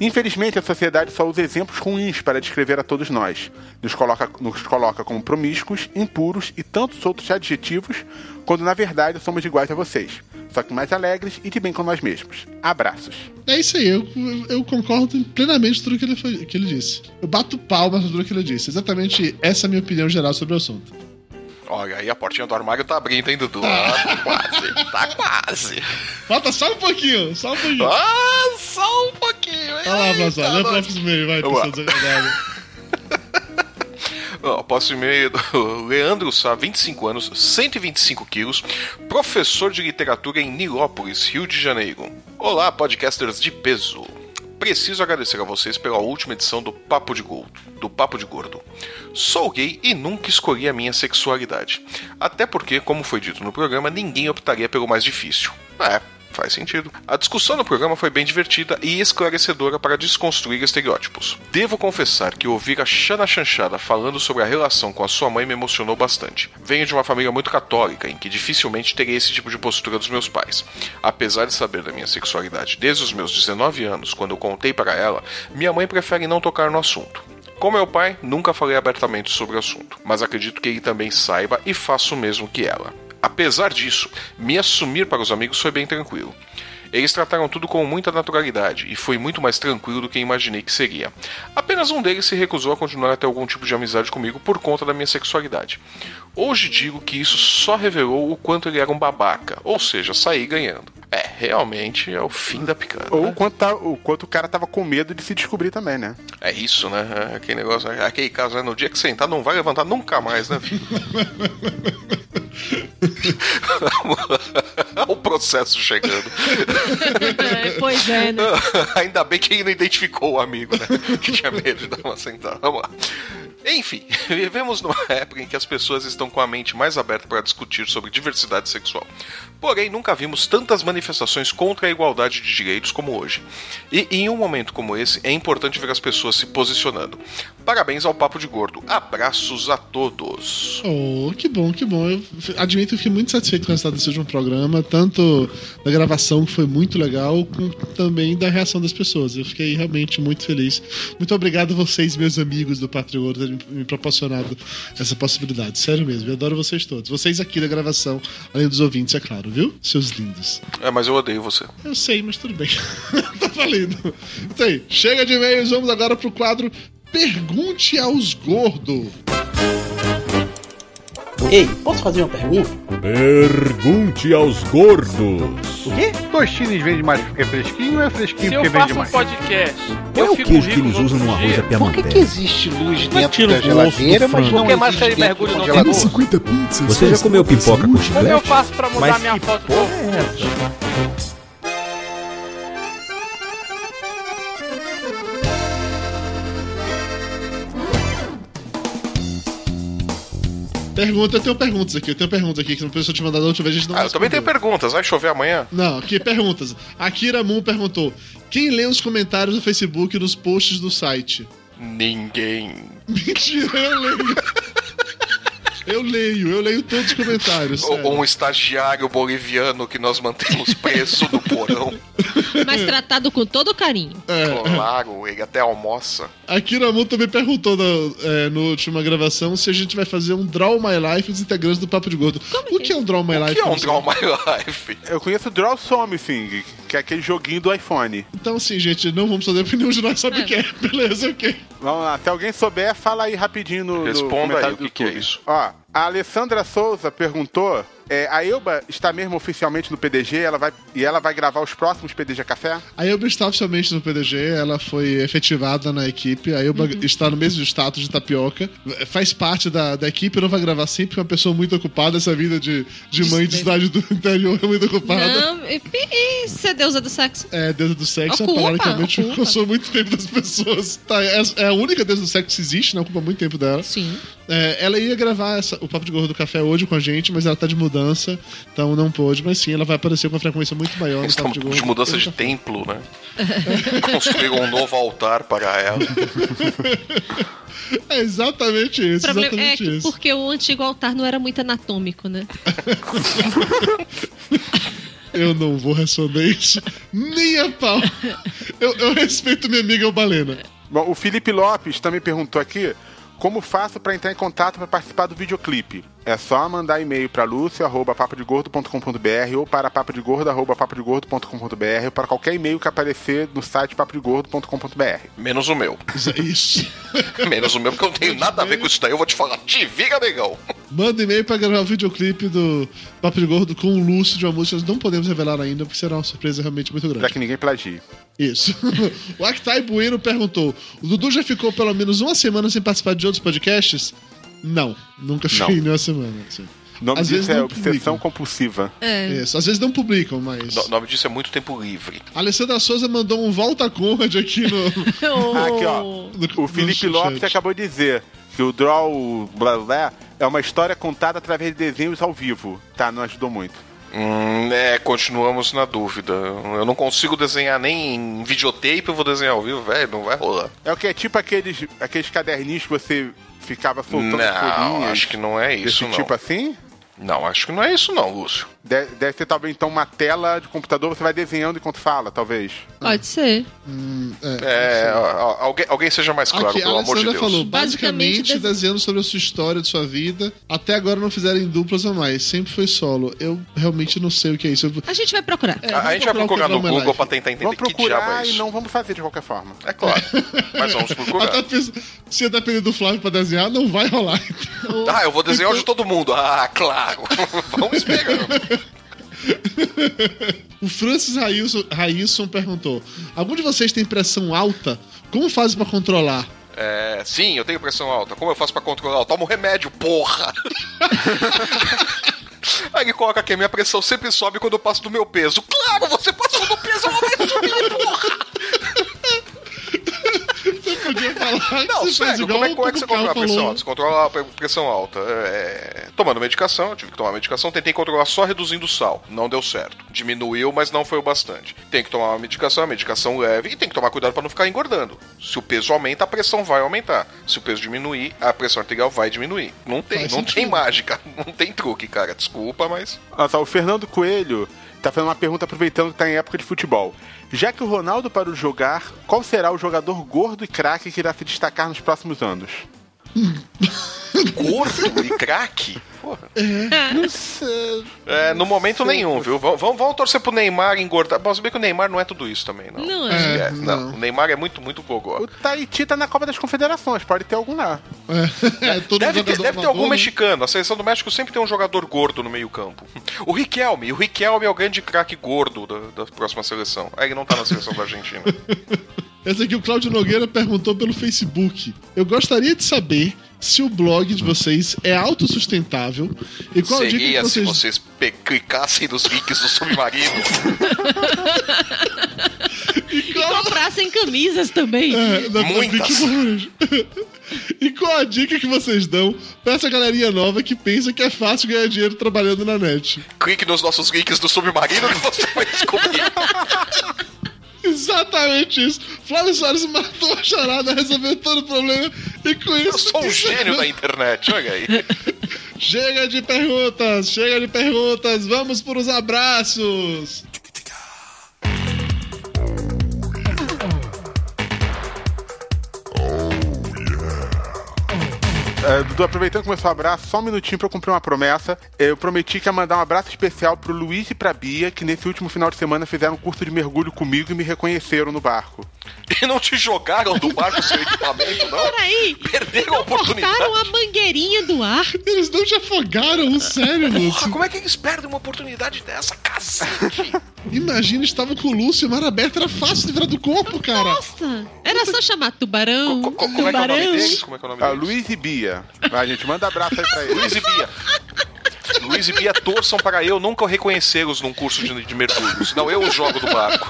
Infelizmente, a sociedade só usa exemplos ruins para descrever a todos nós. Nos coloca, nos coloca como promíscuos, impuros e tantos outros adjetivos, quando na verdade somos iguais a vocês. Só que mais alegres e de bem com nós mesmos. Abraços.
É isso aí, eu, eu concordo plenamente com tudo que ele, que ele disse. Eu bato palmas com tudo que ele disse. Exatamente essa é a minha opinião geral sobre o assunto.
Olha aí, a portinha do armário tá abrindo, hein, Dudu? Ah, tá quase, tá quase.
Falta só um pouquinho, só um pouquinho.
Ah, só um pouquinho, hein?
Olha lá,
Eita,
Blasão, lê o
nós-
próximo e-mail, vai,
Vamos
pessoa
lá.
desagradável.
Ó, Posso e-mail do Leandro Sá, 25 anos, 125 quilos, professor de literatura em Nilópolis, Rio de Janeiro. Olá, podcasters de peso. Preciso agradecer a vocês pela última edição do Papo de Gordo. Do Papo de Gordo. Sou gay e nunca escolhi a minha sexualidade. Até porque, como foi dito no programa, ninguém optaria pelo mais difícil. É, Faz sentido. A discussão no programa foi bem divertida e esclarecedora para desconstruir estereótipos. Devo confessar que ouvir a Xana Chanchada falando sobre a relação com a sua mãe me emocionou bastante. Venho de uma família muito católica, em que dificilmente teria esse tipo de postura dos meus pais. Apesar de saber da minha sexualidade desde os meus 19 anos, quando eu contei para ela, minha mãe prefere não tocar no assunto. Com meu pai, nunca falei abertamente sobre o assunto, mas acredito que ele também saiba e faça o mesmo que ela. Apesar disso, me assumir para os amigos foi bem tranquilo. Eles trataram tudo com muita naturalidade e foi muito mais tranquilo do que imaginei que seria. Apenas um deles se recusou a continuar a ter algum tipo de amizade comigo por conta da minha sexualidade. Hoje digo que isso só revelou o quanto ele era um babaca, ou seja, saí ganhando. É, realmente é o fim da picada.
Ou o quanto, tá- o quanto o cara tava com medo de se descobrir também, né?
É isso, né? É aquele negócio, é aquele caso, né? No dia que sentar, não vai levantar nunca mais, né, filho? o processo chegando.
É, pois é, né?
Ainda bem que ele não identificou o amigo, né? Que tinha medo de dar uma sentada. Vamos lá. Enfim, vivemos numa época em que as pessoas estão com a mente mais aberta para discutir sobre diversidade sexual. Porém, nunca vimos tantas manifestações contra a igualdade de direitos como hoje. E em um momento como esse, é importante ver as pessoas se posicionando. Parabéns ao Papo de Gordo. Abraços a todos.
Oh, que bom, que bom. Eu admito que fiquei muito satisfeito com o resultado desse último programa, tanto da gravação, que foi muito legal, como também da reação das pessoas. Eu fiquei realmente muito feliz. Muito obrigado a vocês, meus amigos do Patreon, por terem me proporcionado essa possibilidade. Sério mesmo, eu adoro vocês todos. Vocês aqui da gravação, além dos ouvintes, é claro, viu? Seus lindos.
É, mas eu odeio você.
Eu sei, mas tudo bem. tá valendo. Então aí, chega de e-mails, vamos agora pro quadro Pergunte aos Gordos.
Ei, posso fazer uma pergunta?
Pergunte aos gordos.
O quê?
Tostines vende mais porque é fresquinho ou é fresquinho
Se eu
porque vende
faço um
mais?
podcast,
Qual é
eu
o
fico
queijo que
rico
eles
no
usam no arroz
dia.
à
Por que, que existe luz
Mas
dentro da
o
geladeira, mas não
Por que mais
existe dentro
mergulho
do
não
congelador?
tem
50 pizzas.
Você já comeu pipoca com
Como eu
chiclete?
faço pra mudar
Mas
minha foto
é essa?
Pergunta, eu tenho perguntas aqui, eu tenho perguntas aqui que a pessoa te mandou da última vez, a gente não
Ah, eu também tenho perguntas. Vai chover amanhã?
Não, aqui perguntas. Akira Moon perguntou: quem lê os comentários do Facebook e nos posts do site?
Ninguém.
Mentira, eu leio. Eu leio, eu leio todos os comentários.
Ou, um estagiário boliviano que nós mantemos preso no porão.
Mas tratado com todo carinho.
É.
Claro, ele até almoça.
A Kiramu também perguntou na, é, no última gravação se a gente vai fazer um Draw My Life dos integrantes do Papo de Gordo. o que é um Draw My
O
Life?
que é um? Draw My Life?
Eu conheço o Draw Something, que é aquele joguinho do iPhone.
Então, assim, gente, não vamos fazer porque nenhum de nós sabe o que é. Beleza, ok.
Vamos lá, se alguém souber, fala aí rapidinho no, no
Responda
comentário
aí o que que é isso.
Ó, a Alessandra Souza perguntou: é, a Elba está mesmo oficialmente no PDG ela vai, e ela vai gravar os próximos PDG Café?
A Elba está oficialmente no PDG, ela foi efetivada na equipe. A Elba está no mesmo status de tapioca, faz parte da, da equipe, não vai gravar sempre, é uma pessoa muito ocupada. Essa vida de, de mãe de cidade do interior é muito ocupada.
Não, e, e ser deusa do sexo.
É, deusa do sexo é
Ocupa,
uma palavra que realmente
ocupa.
consome muito tempo das pessoas. Tá, é, é a única deusa do sexo que existe, né? Ocupa muito tempo dela.
Sim.
É, ela ia gravar essa- o Papo de Gordo do Café hoje com a gente, mas ela tá de mudança, então não pôde. Mas sim, ela vai aparecer com uma frequência muito maior no
estão
de Gordo.
de mudança de templo, né? Construíram um novo altar para ela.
É exatamente
O
isso,
problema é
exatamente
que
isso.
porque o antigo altar não era muito anatômico, né?
Eu não vou responder isso nem a pau. Eu, eu respeito minha amiga Balena.
Bom, o Felipe Lopes também perguntou aqui como faço para entrar em contato para participar do videoclipe. É só mandar e-mail para lucio@papodegordo.com.br ou para papodegordo@papodegordo.com.br ou para qualquer e-mail que aparecer no site papodegordo.com.br.
Menos o meu.
Isso.
Menos o meu, porque eu não tenho nada a ver com isso daí. Eu vou te falar, te vira, negão.
Manda e-mail pra gravar o videoclipe do Papo de Gordo com o Lúcio de uma música que nós não podemos revelar ainda, porque será uma surpresa realmente muito grande.
Para que ninguém plagie.
Isso. o Actai Bueno perguntou: o Dudu já ficou pelo menos uma semana sem participar de outros podcasts? Não, nunca
Não.
fiquei nenhuma semana. assim.
O nome
Às
disso
vezes
é
não
obsessão compulsiva.
É.
Isso, às vezes não publicam, mas.
O nome disso é muito tempo livre.
A Alessandra Souza mandou um volta Conrad aqui no.
Ah, aqui, ó.
no-
O Felipe
no
Lopes acabou de dizer que o Draw blá blá é uma história contada através de desenhos ao vivo. Tá, não ajudou muito.
Hum, é, continuamos na dúvida. Eu não consigo desenhar nem em videotape, eu vou desenhar ao vivo, velho, não vai rolar.
É o que? É tipo aqueles, aqueles caderninhos que você ficava soltando
Não,
folhinhas.
acho que não é isso,
Desse
não.
tipo assim?
Não, acho que não é isso não, Lúcio.
Deve, deve ser talvez então uma tela de computador, você vai desenhando enquanto fala, talvez.
Pode ser.
É, ó, ó, alguém, alguém seja mais claro,
a
pelo amor de
Alessandra
Deus.
falou,
Basicamente,
basicamente, desenhando sobre a sua história, de sua vida. Até agora não fizeram em duplas ou mais, sempre foi solo. Eu realmente não sei o que é isso. Eu-
A gente vai procurar.
É,
a, a gente vai procurar
que é
no Google pra tentar entender
Vamos
que diabo
procurar
é
e não vamos fazer de qualquer forma.
É claro, mas vamos procurar.
Até se depender do Flávio pra desenhar, não vai rolar.
Ah, eu vou desenhar de todo mundo. Ah, claro. vamos esperando.
O Francis Railson, Railson perguntou: Algum de vocês tem pressão alta? Como fazem pra controlar?
É, sim, eu tenho pressão alta. Como eu faço pra controlar? Eu tomo remédio, porra! Aí ele coloca aqui, minha pressão sempre sobe quando eu passo do meu peso. Claro, você passou do peso, ela vai subir, porra!
Podia falar
Não, sério, como é, como é que você controla a pressão
falou.
alta? Você controla a pre- pressão alta. É, tomando medicação, eu tive que tomar medicação, tentei controlar só reduzindo o sal. Não deu certo. Diminuiu, mas não foi o bastante. Tem que tomar uma medicação, a medicação leve, e tem que tomar cuidado para não ficar engordando. Se o peso aumenta, a pressão vai aumentar. Se o peso diminuir, a pressão arterial vai diminuir. Não tem,
Faz
não
sentido.
tem mágica, não tem truque, cara. Desculpa, mas.
Olha só, o Fernando Coelho tá fazendo uma pergunta aproveitando que tá em época de futebol. Já que o Ronaldo parou de jogar, qual será o jogador gordo e craque que irá se destacar nos próximos anos?
Gordo e craque? Porra.
Não sei.
É, no momento nenhum, viu? Vamos, vamos, vamos torcer pro Neymar engordar. Bom, se bem que o Neymar não é tudo isso também, não.
Não
é.
É, não. O Neymar é muito, muito gogó.
O Tahiti tá na Copa das Confederações, pode ter algum lá.
É, todo
Deve ter, deve ter algum
né?
mexicano. A seleção do México sempre tem um jogador gordo no meio-campo. O Riquelme. O Riquelme é o grande craque gordo da, da próxima seleção. Aí ele não tá na seleção da Argentina.
Esse aqui o Claudio Nogueira perguntou pelo Facebook. Eu gostaria de saber se o blog de vocês é autossustentável e qual a dica que
Seria se
vocês...
vocês clicassem nos links do submarino.
E
E
qual...
comprassem camisas também.
É,
Muitas.
E qual a dica que vocês dão pra essa galerinha nova que pensa que é fácil ganhar dinheiro trabalhando na net?
Clique nos nossos links do submarino que você vai descobrir.
Exatamente isso. Flávio Soares matou a charada, resolveu todo o problema e com isso.
Eu sou um gênio da internet, olha aí.
Chega de perguntas, chega de perguntas, vamos para os abraços.
É, Dudu, aproveitando que começou o abraço, só um minutinho pra eu cumprir uma promessa. Eu prometi que ia mandar um abraço especial pro Luiz e pra Bia, que nesse último final de semana fizeram um curso de mergulho comigo e me reconheceram no barco.
E não te jogaram do barco seu equipamento, não?
Peraí.
Perderam a oportunidade.
Cortaram a mangueirinha do ar.
Eles não te afogaram, sério,
Porra,
Lúcio.
como é que eles perdem uma oportunidade dessa, cacete?
Imagina, estava com o Lúcio, mar aberto, era fácil de virar do corpo, cara.
Nossa, era só chamar tubarão.
Co- co- como é que é o
tubarão.
nome deles? Como é que é o nome
Ah,
deles?
Luiz e Bia. Vai, gente, manda abraço aí pra eles.
Luiz e Bia. Luiz e Bia torçam para eu nunca reconhecê-los num curso de, de mergulho. Senão eu os jogo do barco.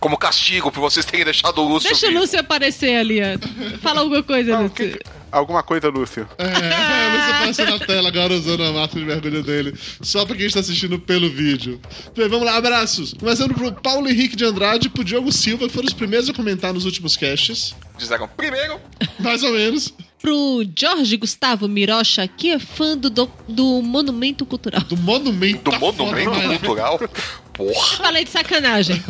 Como castigo por vocês terem deixado o Lúcio
Deixa o
vivo.
Lúcio aparecer ali, ó. Fala alguma coisa,
Não,
Lúcio.
que- Alguma coisa, Lúcio?
É, o Lúcio apareceu na tela agora usando a máscara de mergulho dele. Só pra quem está assistindo pelo vídeo. Bem, vamos lá, abraços. Começando pro Paulo Henrique de Andrade e pro Diogo Silva, que foram os primeiros a comentar nos últimos casts.
Disseram, primeiro,
Mais ou menos.
Pro Jorge Gustavo Mirocha, que é fã do, do, do Monumento Cultural.
Do monumento.
do
tá
monumento
foda,
cultural. Porra.
Falei de sacanagem.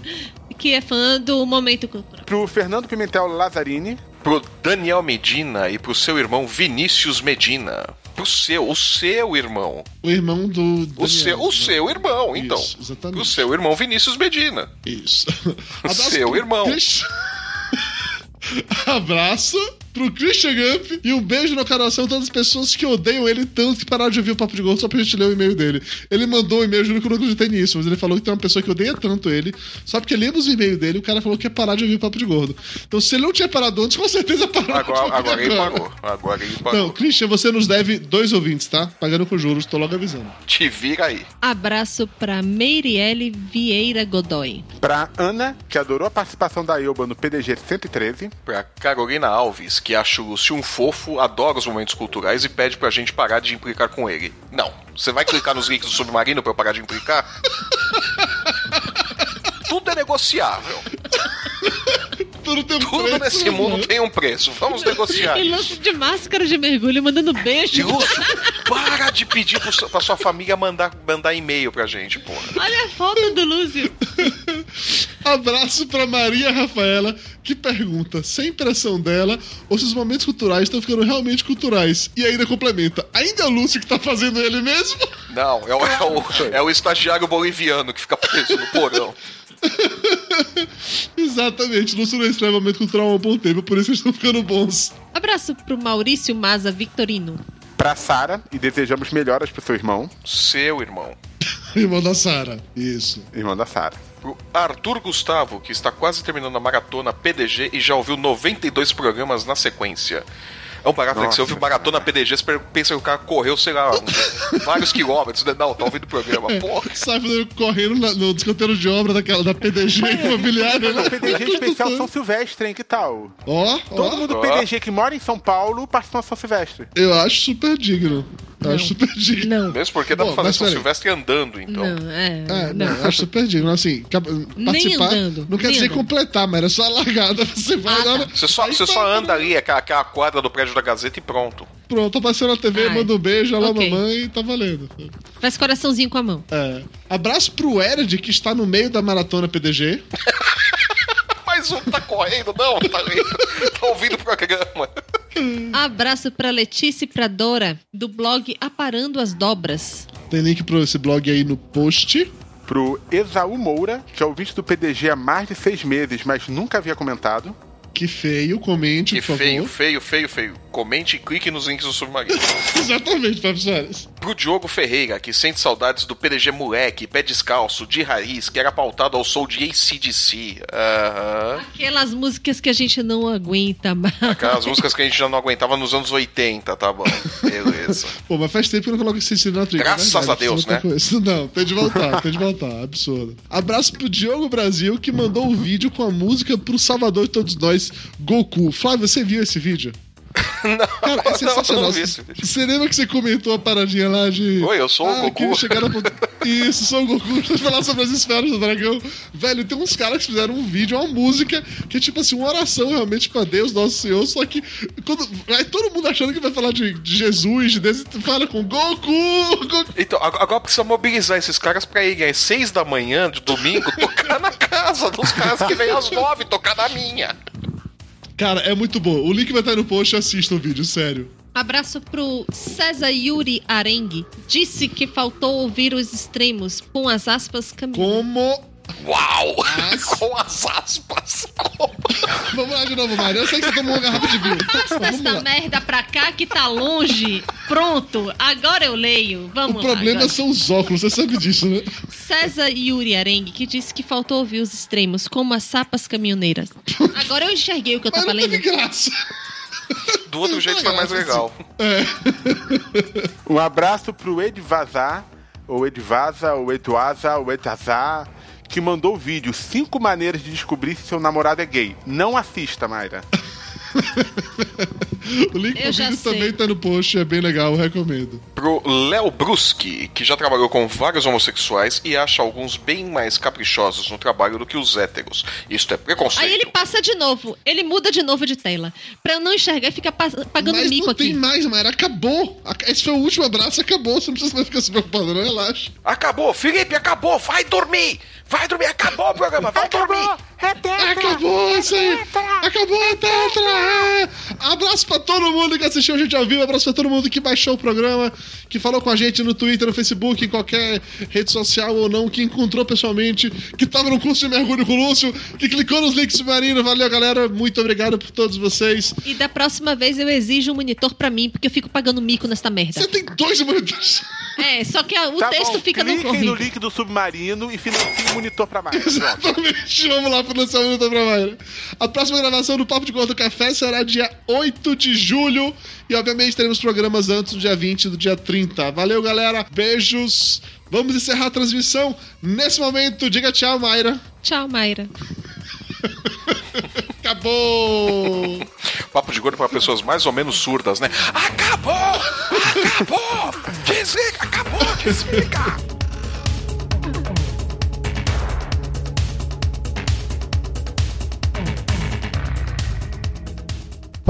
que é fã do Momento Cultural.
Pro Fernando Pimentel Lazzarini.
Pro Daniel Medina e pro seu irmão Vinícius Medina. Pro seu, o seu irmão.
O irmão do.
O
Daniel,
seu, o
né?
seu irmão, então.
Isso, exatamente.
Pro seu irmão Vinícius Medina.
Isso.
Seu
pro
irmão.
Abraço pro Christian Gump e um beijo no coração de todas as pessoas que odeiam ele tanto que pararam de ouvir o Papo de Gordo só pra gente ler o e-mail dele. Ele mandou um e-mail, juro que eu não acreditei nisso, mas ele falou que tem uma pessoa que odeia tanto ele, só porque lemos o e-mail dele, o cara falou que ia parar de ouvir o Papo de Gordo. Então se ele não tinha parado antes, com certeza parou.
Agora, agora ele parou. Agora ele parou.
Não, Christian, você nos deve dois ouvintes, tá? Pagando com juros, tô logo avisando.
Te vira aí.
Abraço pra Meirielle Vieira Godoy.
Pra Ana, que adorou a participação da Elba no PDG 113.
Pra Carolina Alves, que acha o Lúcio um fofo, adora os momentos culturais e pede pra gente parar de implicar com ele. Não. Você vai clicar nos links do submarino pra eu parar de implicar? Tudo é negociável.
Tudo tem um
Tudo
preço,
nesse
né?
mundo tem um preço. Vamos negociar.
E Lúcio de máscara de mergulho mandando beijo.
Lúcio, para de pedir pro, pra sua família mandar, mandar e-mail pra gente, porra.
Olha a foto do Lúcio.
Abraço pra Maria Rafaela, que pergunta sem impressão dela ou se os momentos culturais estão ficando realmente culturais. E ainda complementa: ainda é o Lúcio que tá fazendo ele mesmo?
Não, é o, é o, é o estagiário boliviano que fica preso no porão.
Exatamente, Lúcio não escreve momento cultural há um bom tempo, por isso eles estão ficando bons.
Abraço pro Maurício Maza Victorino.
Pra Sara, e desejamos melhoras pro seu irmão,
Seu irmão.
Irmão da Sara. Isso.
irmão da Sara.
Pro Arthur Gustavo, que está quase terminando a maratona PDG e já ouviu 92 programas na sequência. É um barato né, que você ouve maratona PDG, você pensa que o cara correu, sei lá, vários quilômetros. né? Não, tá ouvindo o programa. Porra.
Sai correndo na- no descanteiro de obra daquela, da PDG imobiliária, né?
PDG especial São Silvestre, hein? Que tal?
Ó,
Todo mundo. PDG que mora em São Paulo participa do São Silvestre.
Eu acho super digno. Eu acho super digno.
Não.
Mesmo porque dá
Bom,
pra fazer São. Silvestre andando, então.
Não, é.
É, não,
não.
eu acho super digno. Assim, participar
andando,
não quer dizer
andando.
completar, mas era só a largada. Você vai
Ah,
lá.
tá.
Você só, você
tá,
só anda ali, aquela, aquela quadra do prédio da Gazeta e pronto.
Pronto, apareceu na TV,
Ai.
manda um beijo, olha lá,
Ok.
mamãe, e tá valendo.
Faz coraçãozinho com a mão.
É. Abraço pro Ered, que está no meio da maratona PDG.
Mas um tá correndo, não, tá, tá ouvindo o programa.
Abraço pra Letícia e pra Dora, do blog Aparando as Dobras.
Tem link pro esse blog aí no post.
Pro Exaú Moura, que é ouvinte do PDG há mais de seis meses, mas nunca havia comentado.
Que feio, comente,
Que
por
feio,
favor.
feio, feio, feio. Comente e clique nos links do submarino.
Exatamente, professores.
Pro Diogo Ferreira, que sente saudades do PDG moleque, pé descalço, de raiz, que era pautado ao som de ACDC. Aham.
Aquelas músicas que a gente não aguenta mais.
Aquelas músicas que a gente já não aguentava nos anos 80, tá bom. Beleza.
Pô, mas faz tempo que eu não coloco esse na trilha.
Graças
é verdade,
a Deus,
isso. Não, tem de voltar, tem de voltar. Absurdo. Abraço pro Diogo Brasil, que mandou um vídeo com a música pro Salvador de todos nós, Goku. Flávio, você viu esse vídeo?
Não,
Cara, é sensacional.
não, não vídeo.
Você lembra que você comentou a paradinha lá de.
Oi, eu sou o
ah,
Goku.
que chegaram a Isso, Son Goku, pra falar sobre as esferas do dragão. Velho, tem uns caras que fizeram um vídeo, uma música, que é tipo assim, uma oração realmente pra Deus, Nosso Senhor, só que quando vai todo mundo achando que vai falar de, de Jesus, de Deus, e fala com Goku, Goku.
Então, ag- agora precisa mobilizar esses caras pra irem às seis da manhã de domingo tocar na casa dos caras que vêm às nove tocar na minha.
Cara, é muito bom. O link vai estar no post, assista o vídeo, sério.
Abraço pro César Yuri Arengue. Disse que faltou ouvir os extremos com as aspas caminhando.
Como.
Uau! Com as aspas.
Vamos lá de novo, Mário. Eu sei que você tomou uma garrafa de vinho.
Passa essa merda pra cá que tá longe. Pronto, agora eu leio. Vamos
O
lá.
problema
agora.
são os óculos, você sabe disso, né?
César Yuri Arengue, que disse que faltou ouvir os extremos, como as sapas caminhoneiras. Agora eu enxerguei o que eu tava lendo.
graça.
Do outro jeito foi mais legal.
Um abraço pro Ed Vazar, ou Ed Vaza, ou Eduaza, ou Edazar, que mandou o vídeo 5 maneiras de descobrir se seu namorado é gay. Não assista, Mayra.
O link
Eu
pro
já
vídeo
sei.
também tá no post, é bem legal, recomendo.
Pro Léo Bruschi, que já trabalhou com vários homossexuais e acha alguns bem mais caprichosos no trabalho do que os héteros. Isto é preconceito.
Aí ele passa de novo, ele muda de novo de tela. Pra eu não enxergar e fica pa- pagando
Mas
mico
não
aqui.
tem mais, Mayra. Acabou. Ac- Esse foi o último abraço, acabou. Você não precisa mais ficar se preocupando, não relaxa.
Acabou, Felipe, acabou, vai dormir! Vai dormir, acabou o programa, vai dormir!
Acabou isso aí! Acabou a tetra! Abraço pra todo mundo que assistiu a gente ao vivo, abraço pra todo mundo que baixou o programa, que falou com a gente no Twitter, no Facebook, em qualquer rede social ou não, que encontrou pessoalmente, que tava no curso de mergulho com o Lúcio, que clicou nos links submarinos. Valeu, galera. Muito obrigado por todos vocês.
E da próxima vez eu exijo um monitor pra mim, porque eu fico pagando mico nesta merda.
Você tem dois monitores.
É, só que o
Tá
texto
bom,
fica no
cliquem no
corrido.
link do Submarino e financiem o monitor pra. Pronto.
Exatamente. Vamos lá pro lançamento pra Mayra. A próxima gravação do Papo de Gordo Café será dia 8 de julho. E obviamente teremos programas antes do dia 20 e do dia 30. Valeu, galera. Beijos. Vamos encerrar a transmissão. Nesse momento, diga tchau, Mayra.
Tchau, Mayra.
Acabou!
Papo de gordo para pessoas mais ou menos surdas, né? Acabou! Acabou! Desliga! Acabou! Desliga!